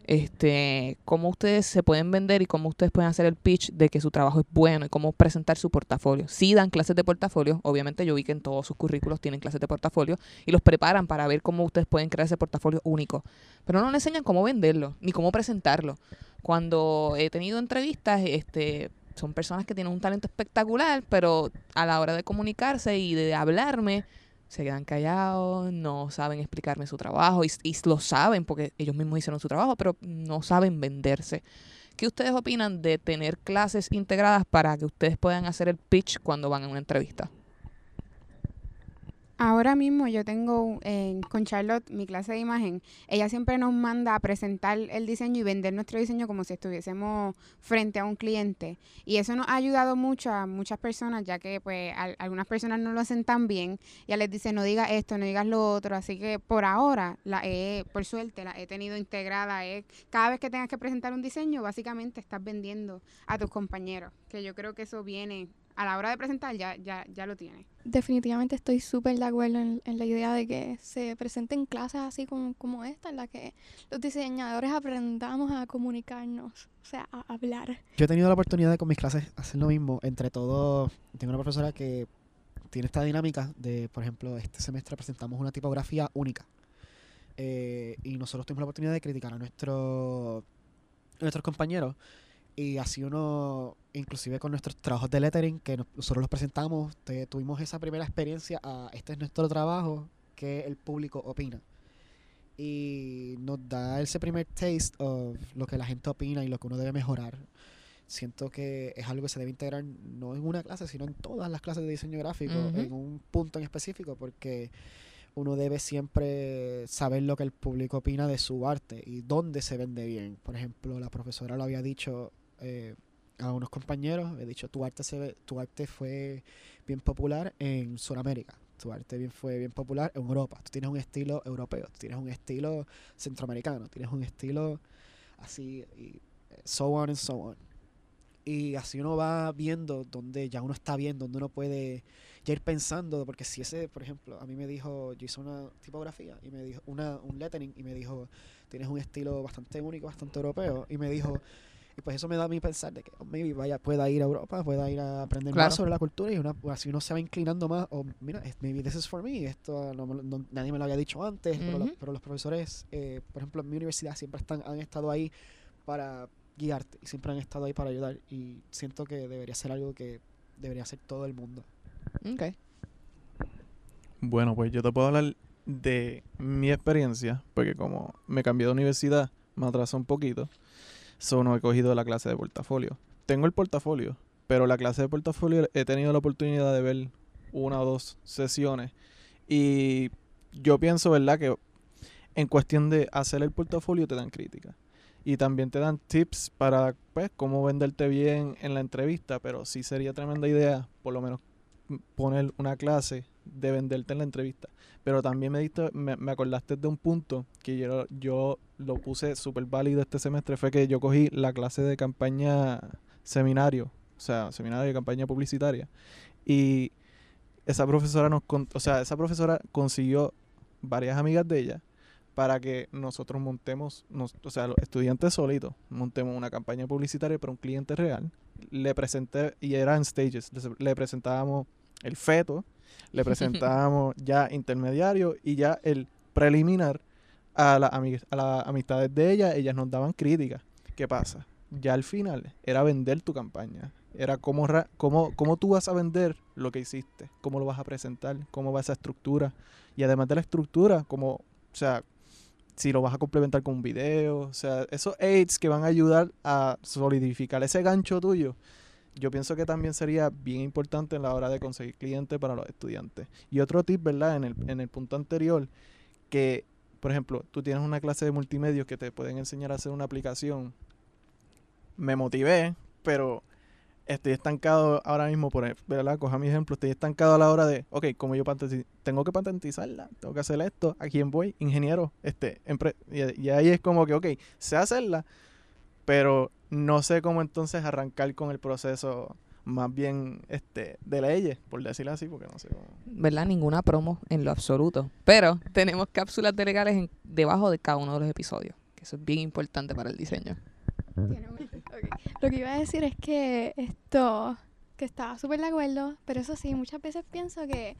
Este, cómo ustedes se pueden vender y cómo ustedes pueden hacer el pitch de que su trabajo es bueno y cómo presentar su portafolio. Sí dan clases de portafolio, obviamente yo vi que en todos sus currículos tienen clases de portafolio y los preparan para ver cómo ustedes pueden crear ese portafolio único. Pero no les enseñan cómo venderlo ni cómo presentarlo. Cuando he tenido entrevistas, este, son personas que tienen un talento espectacular, pero a la hora de comunicarse y de hablarme, se quedan callados, no saben explicarme su trabajo y, lo saben porque ellos mismos hicieron su trabajo, pero no saben venderse. ¿Qué ustedes opinan de tener clases integradas para que ustedes puedan hacer el pitch cuando van a una entrevista? Ahora mismo yo tengo con Charlotte mi clase de imagen. Ella siempre nos manda a presentar el diseño y vender nuestro diseño como si estuviésemos frente a un cliente. Y eso nos ha ayudado mucho a muchas personas, ya que pues al- algunas personas no lo hacen tan bien. Ya les dice no digas esto, no digas lo otro. Así que por ahora, la he, por suerte, la he tenido integrada. Cada vez que tengas que presentar un diseño, básicamente estás vendiendo a tus compañeros. Que yo creo que eso viene a la hora de presentar ya, ya, ya lo tiene. Definitivamente estoy súper de acuerdo en, en la idea de que se presenten clases así como, como esta, en la que los diseñadores aprendamos a comunicarnos, o sea, a hablar. Yo he tenido la oportunidad de con mis clases hacer lo mismo. Entre todo, tengo una profesora que tiene esta dinámica de, por ejemplo, este semestre presentamos una tipografía única. Eh, y nosotros tuvimos la oportunidad de criticar a nuestro, a nuestros compañeros. Y así uno, inclusive con nuestros trabajos de lettering, que nos- nosotros los presentamos, te- tuvimos esa primera experiencia a este es nuestro trabajo, que el público opina. Y nos da ese primer taste of lo que la gente opina y lo que uno debe mejorar. Siento que es algo que se debe integrar no en una clase, sino en todas las clases de diseño gráfico, en un punto en específico, porque uno debe siempre saber lo que el público opina de su arte y dónde se vende bien. Por ejemplo, la profesora lo había dicho eh, a unos compañeros, he dicho, tu arte, se ve- tu arte fue bien popular en Sudamérica, tu arte bien, fue bien popular en Europa, tú tienes un estilo europeo, tú tienes un estilo centroamericano, tienes un estilo así, y eh, so on and so on. Y así uno va viendo donde ya uno está bien, donde uno puede ya ir pensando, porque si ese, por ejemplo, a mí me dijo, yo hice una tipografía y me dijo, una, un lettering y me dijo, tienes un estilo bastante único, bastante europeo, y me dijo, y pues eso me da a mí pensar de que oh, maybe vaya, pueda ir a Europa, pueda ir a aprender Claro. más sobre la cultura y una, así uno se va inclinando más, o mira, es- maybe this is for me, esto no me lo- no- nadie me lo había dicho antes, pero los profesores, eh, por ejemplo, en mi universidad siempre están, han estado ahí para guiarte y siempre han estado ahí para ayudar y siento que debería ser algo que debería hacer todo el mundo. Ok. Bueno, pues yo te puedo hablar de mi experiencia, porque como me cambié de universidad, me atrasó un poquito, so no he cogido la clase de portafolio. Tengo el portafolio, pero la clase de portafolio he tenido la oportunidad de ver una o dos sesiones y yo pienso, ¿verdad? Que en cuestión de hacer el portafolio te dan crítica y también te dan tips para, pues, cómo venderte bien en la entrevista, pero sí sería tremenda idea, por lo menos poner una clase de venderte en la entrevista. Pero también me, diste, me, me acordaste de un punto que yo, yo lo puse súper válido este semestre, fue que yo cogí la clase de campaña seminario, o sea, seminario de campaña publicitaria. Y esa profesora nos, con- o sea, esa profesora consiguió varias amigas de ella para que nosotros montemos, nos- o sea, los estudiantes solitos, montemos una campaña publicitaria para un cliente real. Le presenté, y era en stages, le presentábamos el feto, le presentábamos ya intermediario y ya el preliminar a, la a las amistades de ella, ellas nos daban críticas. ¿Qué pasa? Ya al final era vender tu campaña. Era cómo, ra- cómo, cómo tú vas a vender lo que hiciste, cómo lo vas a presentar, cómo va esa estructura. Y además de la estructura, como, o sea, si lo vas a complementar con un video, o sea, esos aids que van a ayudar a solidificar ese gancho tuyo, yo pienso que también sería bien importante en la hora de conseguir clientes para los estudiantes. Y otro tip, ¿verdad? En el, en el punto anterior, que, por ejemplo, tú tienes una clase de multimedios que te pueden enseñar a hacer una aplicación. Me motivé, pero estoy estancado ahora mismo, por ¿verdad? Coja mi ejemplo, estoy estancado a la hora de, ok, como yo tengo que patentizarla, tengo que hacer esto, ¿a quién voy? Ingeniero, este, y, y ahí es como que, ok, sé hacerla, pero no sé cómo entonces arrancar con el proceso más bien este de leyes, por decirlo así, porque no sé cómo. ¿Verdad? Ninguna promo en lo absoluto. Pero tenemos cápsulas de legales en- debajo de cada uno de los episodios. Que eso es bien importante para el diseño. Lo que iba a decir es que esto, que estaba súper de acuerdo, pero eso sí, muchas veces pienso que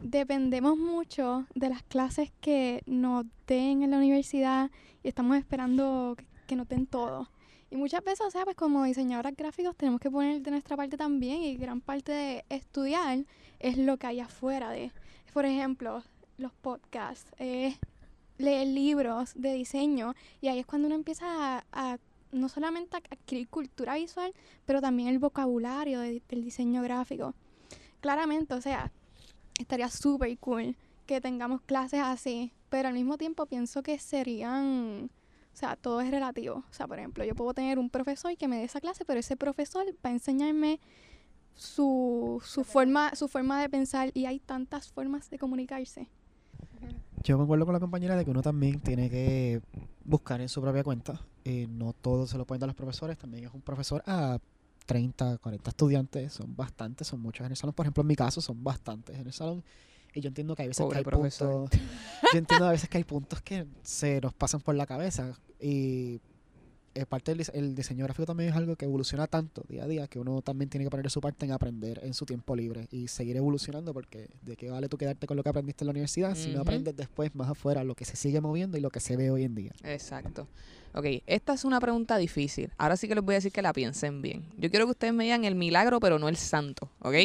dependemos mucho de las clases que nos den en la universidad y estamos esperando que, que nos den todo. Y muchas veces, o sea, pues como diseñadoras gráficos tenemos que poner de nuestra parte también y gran parte de estudiar es lo que hay afuera de, por ejemplo, los podcasts, leer libros de diseño y ahí es cuando uno empieza a, no solamente a adquirir cultura visual, pero también el vocabulario de- del diseño gráfico. Claramente, o sea, estaría súper cool que tengamos clases así, pero al mismo tiempo pienso que serían, o sea, todo es relativo. O sea, por ejemplo, yo puedo tener un profesor que me dé esa clase, pero ese profesor va a enseñarme su, su, forma, su forma de pensar y hay tantas formas de comunicarse. Yo concuerdo con la compañera de que uno también tiene que buscar en su propia cuenta. Eh, no todo se lo pueden dar los profesores, también es un profesor a 30, 40 estudiantes, son bastantes, son muchos en el salón. Por ejemplo, en mi caso, son bastantes en el salón. Y yo entiendo que hay veces Pobre que hay profesor. puntos. Yo entiendo a veces que hay puntos que se nos pasan por la cabeza. Y eh, parte del el diseño gráfico también es algo que evoluciona tanto día a día que uno también tiene que poner su parte en aprender en su tiempo libre y seguir evolucionando porque de qué vale tú quedarte con lo que aprendiste en la universidad si no aprendes después más afuera lo que se sigue moviendo y lo que se ve hoy en día. Exacto. Ok, esta es una pregunta difícil. Ahora sí que les voy a decir que la piensen bien. Yo quiero que ustedes me digan el milagro, pero no el santo, ¿ok?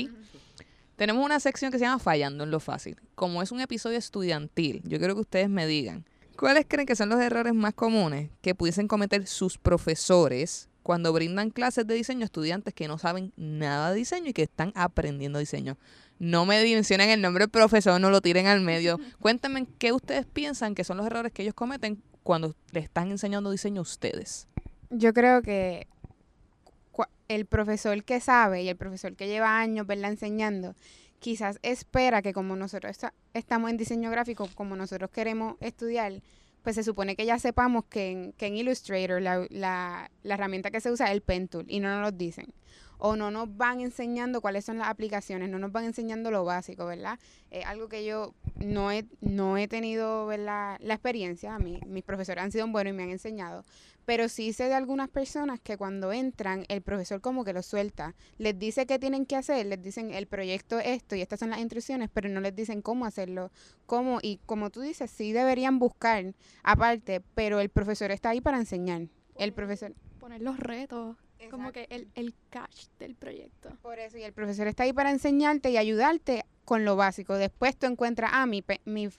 Tenemos una sección que se llama Fallando en lo fácil. Como es un episodio estudiantil, yo quiero que ustedes me digan cuáles creen que son los errores más comunes que pudiesen cometer sus profesores cuando brindan clases de diseño a estudiantes que no saben nada de diseño y que están aprendiendo diseño. No me mencionen el nombre del profesor, no lo tiren al medio. Cuéntenme qué ustedes piensan que son los errores que ellos cometen cuando le están enseñando diseño a ustedes. Yo creo que el profesor que sabe y el profesor que lleva años ¿verdad? enseñando, quizás espera que como nosotros esta- estamos en diseño gráfico, como nosotros queremos estudiar, pues se supone que ya sepamos que en, que en Illustrator la, la- la herramienta que se usa es el Pen Tool y no nos lo dicen. O no nos van enseñando cuáles son las aplicaciones, no nos van enseñando lo básico, ¿verdad? Es algo que yo no he, no he tenido la experiencia, a mí, mis profesores han sido buenos y me han enseñado, pero sí sé de algunas personas que cuando entran, el profesor como que los suelta. Les dice qué tienen que hacer, les dicen el proyecto esto y estas son las instrucciones, pero no les dicen cómo hacerlo, cómo. Y como tú dices, sí deberían buscar aparte, pero el profesor está ahí para enseñar. El profesor... Poner los retos, como Exacto. que el, el catch del proyecto. Por eso, y el profesor está ahí para enseñarte y ayudarte con lo básico. Después tú encuentras, ah, mi, pe- mi,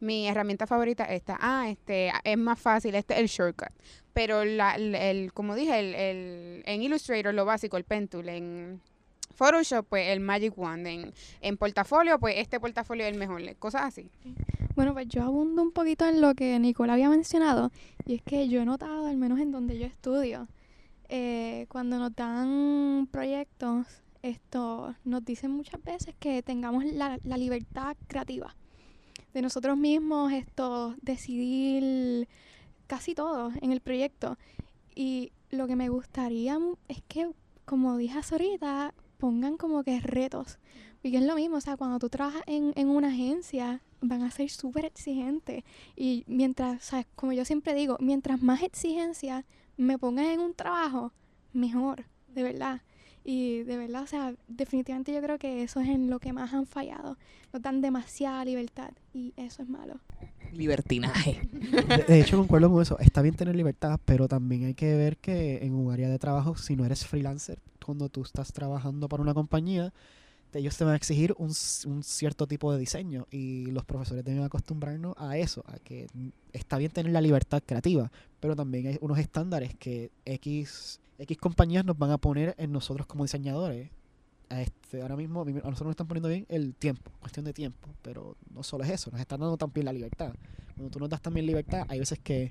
mi herramienta favorita es esta, ah, este, es más fácil, este es el shortcut. Pero, la, el, el- como dije, el, el- en Illustrator lo básico, el pen tool, en Photoshop, pues el Magic Wand, en, en portafolio, pues este portafolio es el mejor, cosas así. Bueno, pues yo abundo un poquito en lo que Nicola había mencionado, y es que yo he notado, al menos en donde yo estudio, eh, cuando nos dan proyectos, esto nos dicen muchas veces que tengamos la, la libertad creativa de nosotros mismos, esto, decidir casi todo en el proyecto. Y lo que me gustaría es que, como dije ahorita, pongan como que retos. Porque es lo mismo, o sea, cuando tú trabajas en, en una agencia, van a ser súper exigentes. Y mientras, o sea, como yo siempre digo, mientras más exigencia me pongan en un trabajo, mejor, de verdad. Y de verdad, o sea, definitivamente yo creo que eso es en lo que más han fallado. Nos dan demasiada libertad y eso es malo. Libertinaje. De, de hecho, concuerdo con eso. Está bien tener libertad, pero también hay que ver que en un área de trabajo, si no eres freelancer, cuando tú estás trabajando para una compañía, ellos te van a exigir un, un cierto tipo de diseño y los profesores deben acostumbrarnos a eso, a que está bien tener la libertad creativa, pero también hay unos estándares que X, X compañías nos van a poner en nosotros como diseñadores. Este, ahora mismo a nosotros nos están poniendo bien el tiempo, cuestión de tiempo, pero no solo es eso, nos están dando también la libertad. Cuando tú nos das también libertad, hay veces que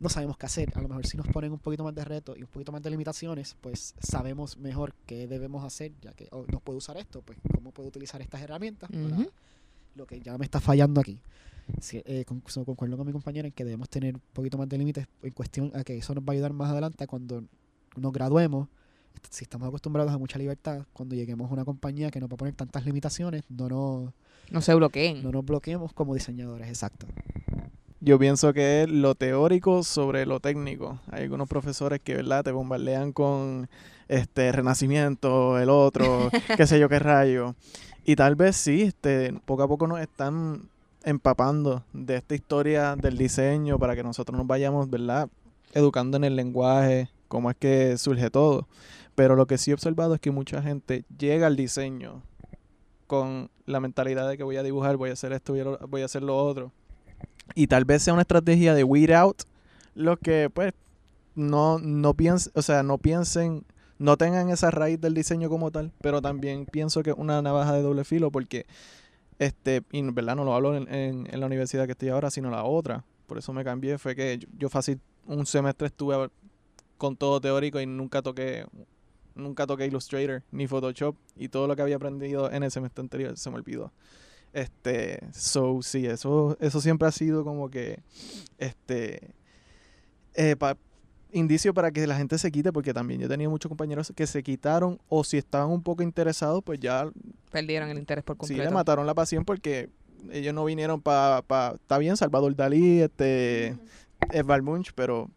no sabemos qué hacer. A lo mejor si nos ponen un poquito más de reto y un poquito más de limitaciones, pues sabemos mejor qué debemos hacer, ya que oh, no puedo usar esto, pues cómo puedo utilizar estas herramientas para Ujú. lo que ya me está fallando aquí. Sí, eh, con- so- concuerdo con mi compañera en que debemos tener un poquito más de límites en cuestión a que eso nos va a ayudar más adelante cuando nos graduemos. Si estamos acostumbrados a mucha libertad, cuando lleguemos a una compañía que nos va a poner tantas limitaciones, no nos, No se bloqueen. no nos bloqueemos como diseñadores, exacto. Yo pienso que es lo teórico sobre lo técnico. Hay algunos profesores que, ¿verdad? Te bombardean con este renacimiento, el otro, qué sé yo qué rayo. Y tal vez sí, este, poco a poco nos están empapando de esta historia del diseño para que nosotros nos vayamos, ¿verdad? Educando en el lenguaje, cómo es que surge todo. Pero lo que sí he observado es que mucha gente llega al diseño con la mentalidad de que voy a dibujar, voy a hacer esto, voy a- voy a hacer lo otro. Y tal vez sea una estrategia de weed out los que pues no, no piensen, o sea, no piensen, no tengan esa raíz del diseño como tal, pero también pienso que es una navaja de doble filo porque este, y en verdad no lo hablo en, en- en la universidad que estoy ahora, sino la otra. Por eso me cambié, fue que yo, yo fácil un semestre estuve con todo teórico y nunca toqué nunca toqué Illustrator ni Photoshop y todo lo que había aprendido en el semestre anterior se me olvidó. Este, so sí, eso eso siempre ha sido como que este eh, pa- indicio para que la gente se quite, porque también yo he tenido muchos compañeros que se quitaron o si estaban un poco interesados, pues ya Perdieron el interés por sí completo. le mataron la pasión porque ellos no vinieron para, pa, está bien, Salvador Dalí, este, Edvard Munch, pero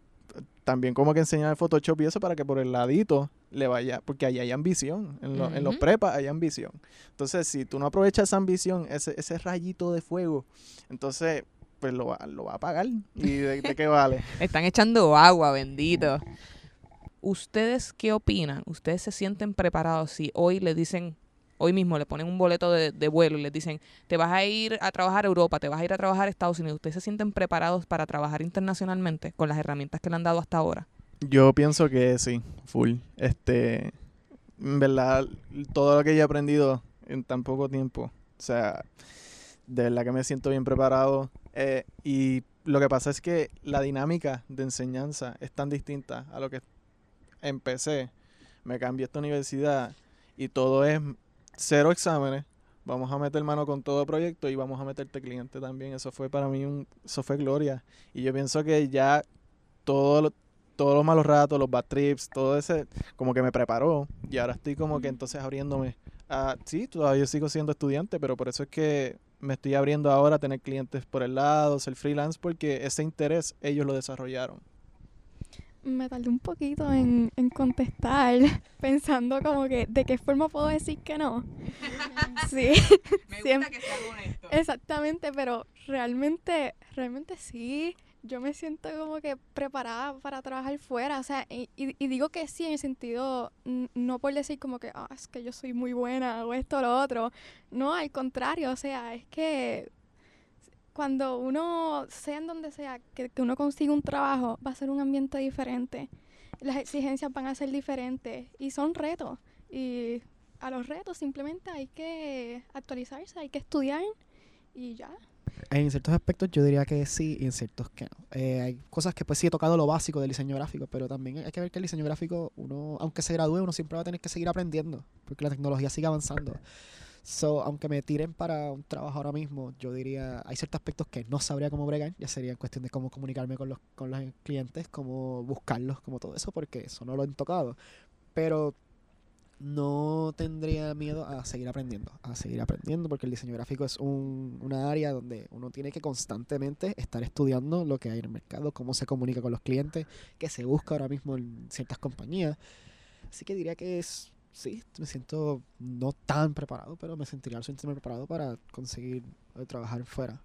también como que enseñar el Photoshop y eso para que por el ladito le vaya, porque ahí hay ambición, en, lo- en los prepas hay ambición. Entonces, si tú no aprovechas esa ambición, ese, ese rayito de fuego, entonces, pues lo va, lo va a pagar. ¿Y de, de qué vale? Están echando agua, bendito. ¿Ustedes qué opinan? ¿Ustedes se sienten preparados si hoy le dicen, hoy mismo le ponen un boleto de, vuelo y les dicen, te vas a ir a trabajar a Europa, te vas a ir a trabajar a Estados Unidos? ¿Ustedes se sienten preparados para trabajar internacionalmente con las herramientas que le han dado hasta ahora? Yo pienso que sí, full. Este, en verdad, todo lo que yo he aprendido en tan poco tiempo, o sea, de verdad que me siento bien preparado. eh, y lo que pasa es que la dinámica de enseñanza es tan distinta a lo que empecé. Me cambié a esta universidad y todo es cero exámenes. Vamos a meter mano con todo proyecto y vamos a meterte cliente también. Eso fue para mí un, eso fue gloria. Y yo pienso que ya todo lo- todos los malos ratos, los bad trips, todo ese, como que me preparó. Y ahora estoy como que entonces abriéndome a, sí, todavía sigo siendo estudiante, pero por eso es que me estoy abriendo ahora a tener clientes por el lado, ser freelance, porque ese interés ellos lo desarrollaron. Me tardé un poquito en, en contestar, pensando como que de qué forma puedo decir que no. Sí, Siempre- que sea honesto. exactamente, pero realmente, realmente sí. Yo me siento como que preparada para trabajar fuera, o sea, y, y- y digo que sí en el sentido, no por decir como que, ah, es que yo soy muy buena o esto o lo otro. No, al contrario, o sea, es que cuando uno, sea en donde sea, que, que uno consiga un trabajo, va a ser un ambiente diferente. Las exigencias van a ser diferentes y son retos. Y a los retos simplemente hay que actualizarse, hay que estudiar y ya. En ciertos aspectos yo diría que sí y en ciertos que no. Eh, hay cosas que pues sí he tocado lo básico del diseño gráfico, pero también hay que ver que el diseño gráfico, uno, aunque se gradúe, uno siempre va a tener que seguir aprendiendo, porque la tecnología sigue avanzando. So, aunque me tiren para un trabajo ahora mismo, yo diría, hay ciertos aspectos que no sabría cómo bregar, ya sería en cuestión de cómo comunicarme con los, con los clientes, cómo buscarlos, como todo eso, porque eso no lo han tocado. Pero no tendría miedo a seguir aprendiendo, a seguir aprendiendo, porque el diseño gráfico es un, una área donde uno tiene que constantemente estar estudiando lo que hay en el mercado, cómo se comunica con los clientes, qué se busca ahora mismo en ciertas compañías. Así que diría que es, sí, me siento no tan preparado, pero me sentiría lo suficientemente preparado para conseguir eh, trabajar fuera.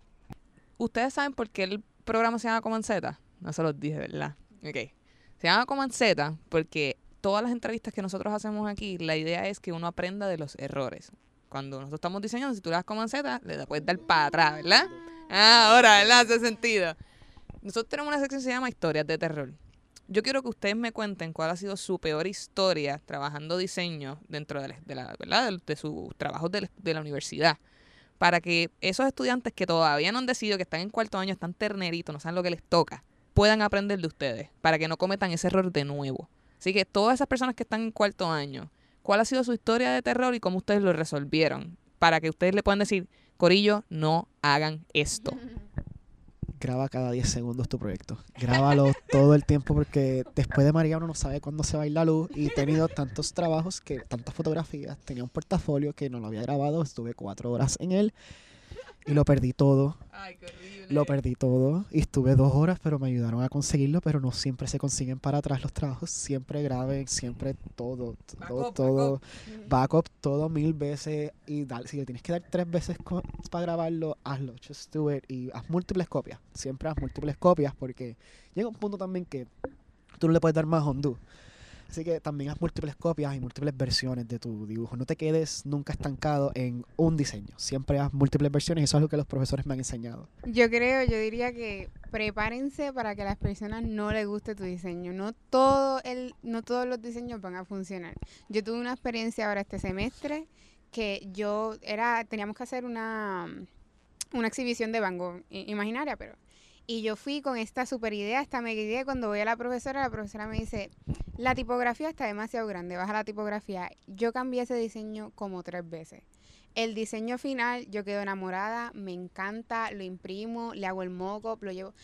¿Ustedes saben por qué el programa se llama Coman Z? No se los dije, ¿verdad? Ok. Se llama Coman Z porque todas las entrevistas que nosotros hacemos aquí, la idea es que uno aprenda de los errores. Cuando nosotros estamos diseñando, si tú le das Coman Z, le puedes dar para atrás, ¿verdad? Ah, ahora, ¿verdad? Hace sentido. Nosotros tenemos una sección que se llama Historias de Terror. Yo quiero que ustedes me cuenten cuál ha sido su peor historia trabajando diseño dentro de, la, de ¿verdad? de, de sus trabajos de la, de la universidad. Para que esos estudiantes que todavía no han decidido, que están en cuarto año, están terneritos, no saben lo que les toca, puedan aprender de ustedes. Para que no cometan ese error de nuevo. Así que todas esas personas que están en cuarto año, ¿cuál ha sido su historia de terror y cómo ustedes lo resolvieron? Para que ustedes le puedan decir, Corillo, no hagan esto. Graba cada 10 segundos tu proyecto. Grábalo todo el tiempo porque después de María uno no sabe cuándo se va a ir la luz y he tenido tantos trabajos, que tantas fotografías, tenía un portafolio que no lo había grabado, estuve cuatro horas en él y lo perdí todo. Ay, qué horrible. Lo perdí todo y estuve dos horas, pero me ayudaron a conseguirlo, pero no siempre se consiguen para atrás los trabajos. Siempre graben, siempre todo, todo, Backup, todo, backup, todo mil veces y dale, si le tienes que dar tres veces para grabarlo, hazlo, just do it y haz múltiples copias. Siempre haz múltiples copias porque llega un punto también que tú no le puedes dar más undo. Así que también haz múltiples copias y múltiples versiones de tu dibujo. No te quedes nunca estancado en un diseño. Siempre haz múltiples versiones y eso es lo que los profesores me han enseñado. Yo creo, yo diría que prepárense para que a las personas no les guste tu diseño. No todo el, no todos los diseños van a funcionar. Yo tuve una experiencia ahora este semestre que yo era, teníamos que hacer una, una exhibición de Van imaginaria, pero y yo fui con esta super idea, esta mega idea. Cuando voy a la profesora, la profesora me dice, la tipografía está demasiado grande, baja la tipografía. Yo cambié ese diseño como tres veces. El diseño final, yo quedo enamorada, me encanta, lo imprimo, le hago el mock-up, lo llevo.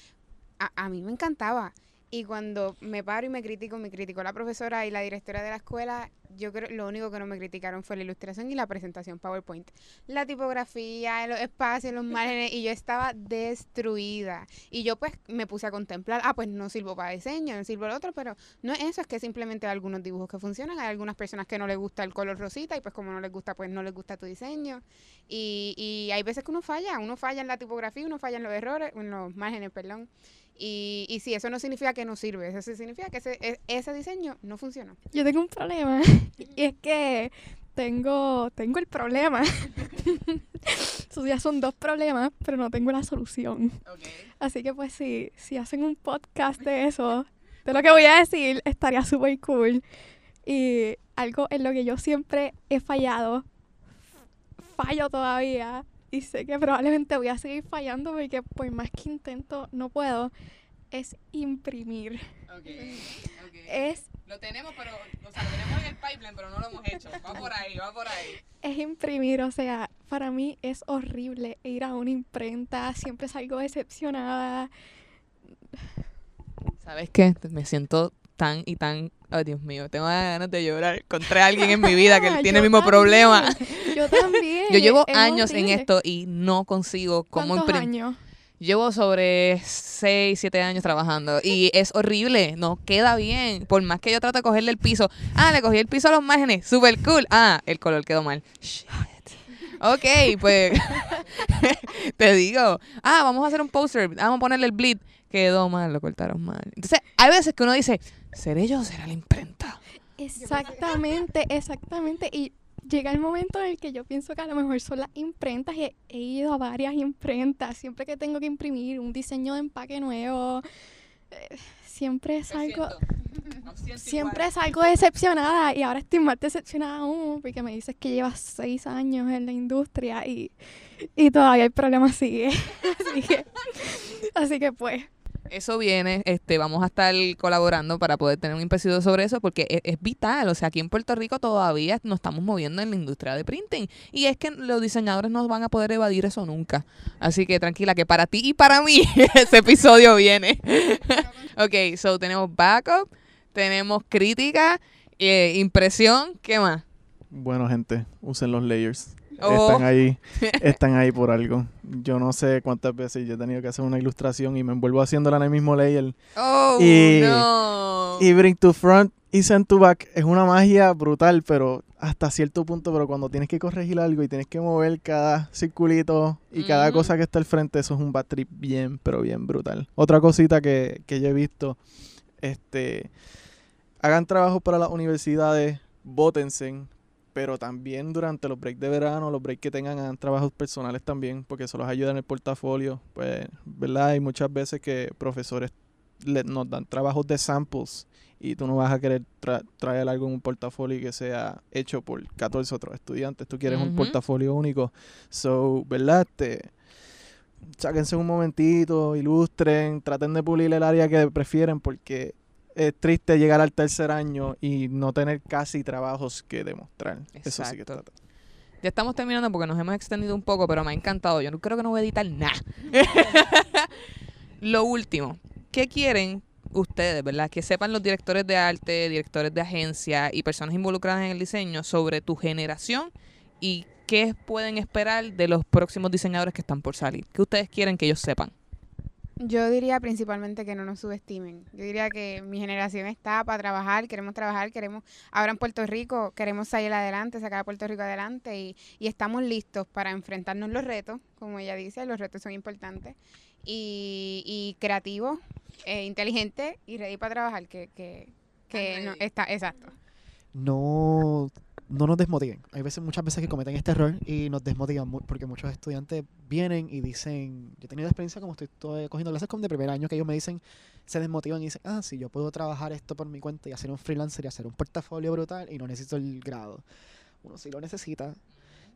A, a mí me encantaba. Y cuando me paro y me critico, me criticó la profesora y la directora de la escuela, yo creo lo único que no me criticaron fue la ilustración y la presentación PowerPoint. La tipografía, los espacios, los márgenes, y yo estaba destruida. Y yo pues me puse a contemplar, ah, pues no sirvo para diseño, no sirvo lo otro, pero no es eso, es que simplemente hay algunos dibujos que funcionan, hay algunas personas que no les gusta el color rosita y pues como no les gusta, pues no les gusta tu diseño. Y, y hay veces que uno falla, uno falla en la tipografía, uno falla en los errores, en los márgenes, perdón. Y, y sí, eso no significa que no sirve, eso sí significa que ese, e- ese diseño no funciona. Yo tengo un problema y es que tengo, tengo el problema. Esos ya son dos problemas, pero no tengo la solución. Así que pues si, si hacen un podcast de eso, de lo que voy a decir, estaría súper cool. Y algo en lo que yo siempre he fallado, fallo todavía, y sé que probablemente voy a seguir fallando porque por más que intento, no puedo, es imprimir. Es Lo tenemos, pero, o sea, lo tenemos en el pipeline, pero no lo hemos hecho. Va por ahí, va por ahí. es imprimir, o sea, para mí es horrible ir a una imprenta, siempre salgo decepcionada. ¿Sabes qué? Me siento tan y tan... Ay, Dios mío, tengo ganas de llorar. Encontré a alguien en mi vida que tiene el mismo problema. Yo también. Yo llevo es años en esto y no consigo cómo ¿Cuántos imprimir. años? Llevo sobre 6, 7 años trabajando y es horrible, no queda bien. Por más que yo trato de cogerle el piso. Ah, le cogí el piso a los márgenes, super cool. Ah, el color quedó mal. Shit. Ok, pues te digo, ah, vamos a hacer un poster, vamos a ponerle el bleed. Quedó mal, lo cortaron mal. Entonces, hay veces que uno dice, ¿seré yo o será la imprenta? Exactamente, exactamente. Y llega el momento en el que yo pienso que a lo mejor son las imprentas y he, he ido a varias imprentas. Siempre que tengo que imprimir un diseño de empaque nuevo, eh, siempre salgo, siempre salgo decepcionada y ahora estoy más decepcionada aún porque me dices que llevas seis años en la industria y, y todavía el problema sigue. así que, así que pues, Eso viene, este, vamos a estar colaborando para poder tener un episodio sobre eso porque es, es vital, o sea, aquí en Puerto Rico todavía nos estamos moviendo en la industria de printing y es que los diseñadores no van a poder evadir eso nunca. Así que tranquila, que para ti y para mí ese episodio viene. ok, so tenemos backup, tenemos crítica, eh, impresión, ¿qué más? Bueno, gente, usen los layers. Oh. Están ahí, están ahí por algo. Yo no sé cuántas veces yo he tenido que hacer una ilustración y me envuelvo haciéndola en el mismo layer. Oh, Y- no. Y bring to front y send to back es una magia brutal, pero hasta cierto punto, pero cuando tienes que corregir algo y tienes que mover cada circulito y cada cosa que está al frente, eso es un bad trip bien, pero bien brutal. Otra cosita que, que yo he visto, este, hagan trabajos para las universidades, votense, pero también durante los breaks de verano, los breaks que tengan, hagan trabajos personales también, porque eso los ayuda en el portafolio, pues, ¿verdad? Hay muchas veces que profesores le- nos dan trabajos de samples y tú no vas a querer tra- traer algo en un portafolio que sea hecho por 14 otros estudiantes. Tú quieres un portafolio único. So, ¿verdad? Este, sáquense un momentito, ilustren, traten de pulir el área que prefieren porque es triste llegar al tercer año y no tener casi trabajos que demostrar. Eso sí que Exacto. está. Ya estamos terminando porque nos hemos extendido un poco, pero me ha encantado. Yo no creo que no voy a editar nada. Lo último, ¿qué quieren ustedes, verdad? Que sepan los directores de arte, directores de agencia y personas involucradas en el diseño sobre tu generación y qué pueden esperar de los próximos diseñadores que están por salir. ¿Qué ustedes quieren que ellos sepan? Yo diría principalmente que no nos subestimen. Yo diría que mi generación está para trabajar, queremos trabajar, queremos, ahora en Puerto Rico, queremos salir adelante, sacar a Puerto Rico adelante y, y estamos listos para enfrentarnos los retos, como ella dice, los retos son importantes, y, y creativos, eh, inteligentes y ready para trabajar, que, que, que no, está, exacto. no, no nos desmotiven. Hay veces, muchas veces que cometen este error y nos desmotivan porque muchos estudiantes vienen y dicen, yo he tenido experiencia como estoy, estoy cogiendo clases como de primer año que ellos me dicen, se desmotivan y dicen, ah, sí, yo puedo trabajar esto por mi cuenta y hacer un freelancer y hacer un portafolio brutal y no necesito el grado. Uno sí lo necesita.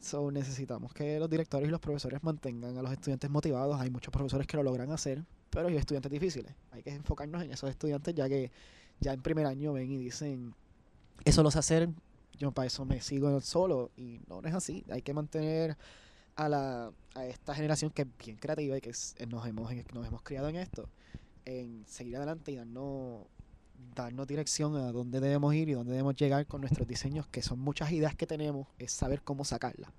So, necesitamos que los directores y los profesores mantengan a los estudiantes motivados. Hay muchos profesores que lo logran hacer, pero hay estudiantes difíciles. Hay que enfocarnos en esos estudiantes ya que ya en primer año ven y dicen, eso lo sé hacer, yo para eso me sigo solo y no, es así. Hay que mantener a, la, a esta generación que es bien creativa y que es- nos, hemos, nos hemos criado en esto, en seguir adelante y darnos, darnos dirección a dónde debemos ir y dónde debemos llegar con nuestros diseños, que son muchas ideas que tenemos, es saber cómo sacarlas.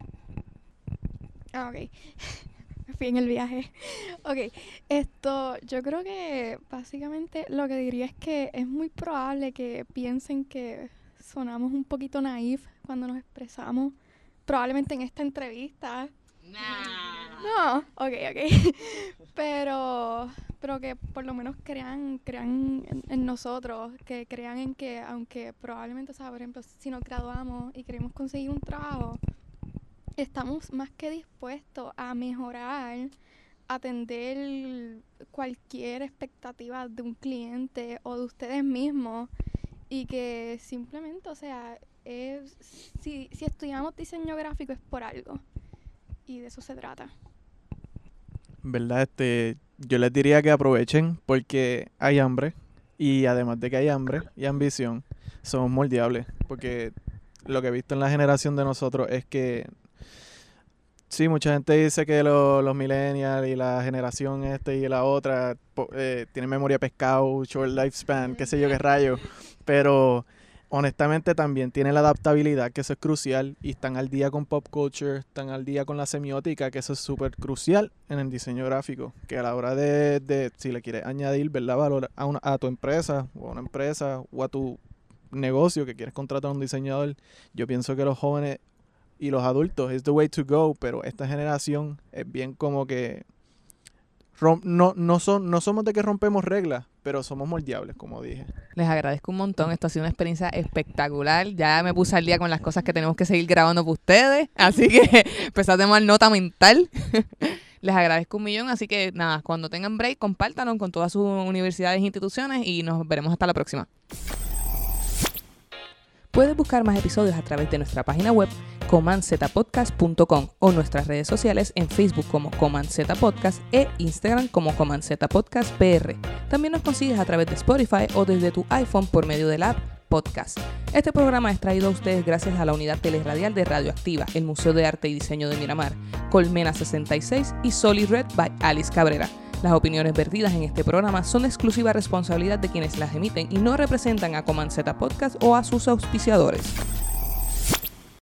Ah, ok. Fui en el viaje. Ok, esto, yo creo que básicamente lo que diría es que es muy probable que piensen que sonamos un poquito naif cuando nos expresamos. Probablemente en esta entrevista. No, ok, ok. pero, pero que por lo menos crean, crean en, en nosotros, que crean en que, aunque probablemente, o sea, por ejemplo, si nos graduamos y queremos conseguir un trabajo, estamos más que dispuestos a mejorar, atender cualquier expectativa de un cliente o de ustedes mismos y que simplemente, o sea, es, si, si estudiamos diseño gráfico es por algo y de eso se trata. ¿Verdad? Este, yo les diría que aprovechen porque hay hambre y además de que hay hambre y ambición, somos moldeables porque lo que he visto en la generación de nosotros es que Sí, mucha gente dice que lo- los millennials y la generación este y la otra eh, tienen memoria pescado, short lifespan, qué sé yo qué rayo. Pero honestamente también tienen la adaptabilidad, que eso es crucial, y están al día con pop culture, están al día con la semiótica, que eso es súper crucial en el diseño gráfico. Que a la hora de, de si le quieres añadir ¿verdad? valor a, una- a tu empresa, o a una empresa, o a tu negocio que quieres contratar a un diseñador, yo pienso que los jóvenes y los adultos es the way to go, pero esta generación es bien como que no, no, son, no somos de que rompemos reglas, pero somos moldeables, como dije. Les agradezco un montón. Esto ha sido una experiencia espectacular. Ya me puse al día con las cosas que tenemos que seguir grabando para ustedes. Así que empecé a tomar nota mental. Les agradezco un millón. Así que nada, cuando tengan break, compártanos con todas sus universidades e instituciones y nos veremos hasta la próxima. Puedes buscar más episodios a través de nuestra página web comanzetapodcast.com o nuestras redes sociales en Facebook como Comanzeta Podcast e Instagram como Comanzeta Podcast PR. También nos consigues a través de Spotify o desde tu iPhone por medio de la app Podcast. Este programa es traído a ustedes gracias a la unidad teleradial de Radioactiva, el Museo de Arte y Diseño de Miramar, Colmena 66 y Solid Red by Alice Cabrera. Las opiniones vertidas en este programa son exclusiva responsabilidad de quienes las emiten y no representan a Comanceta Podcast o a sus auspiciadores.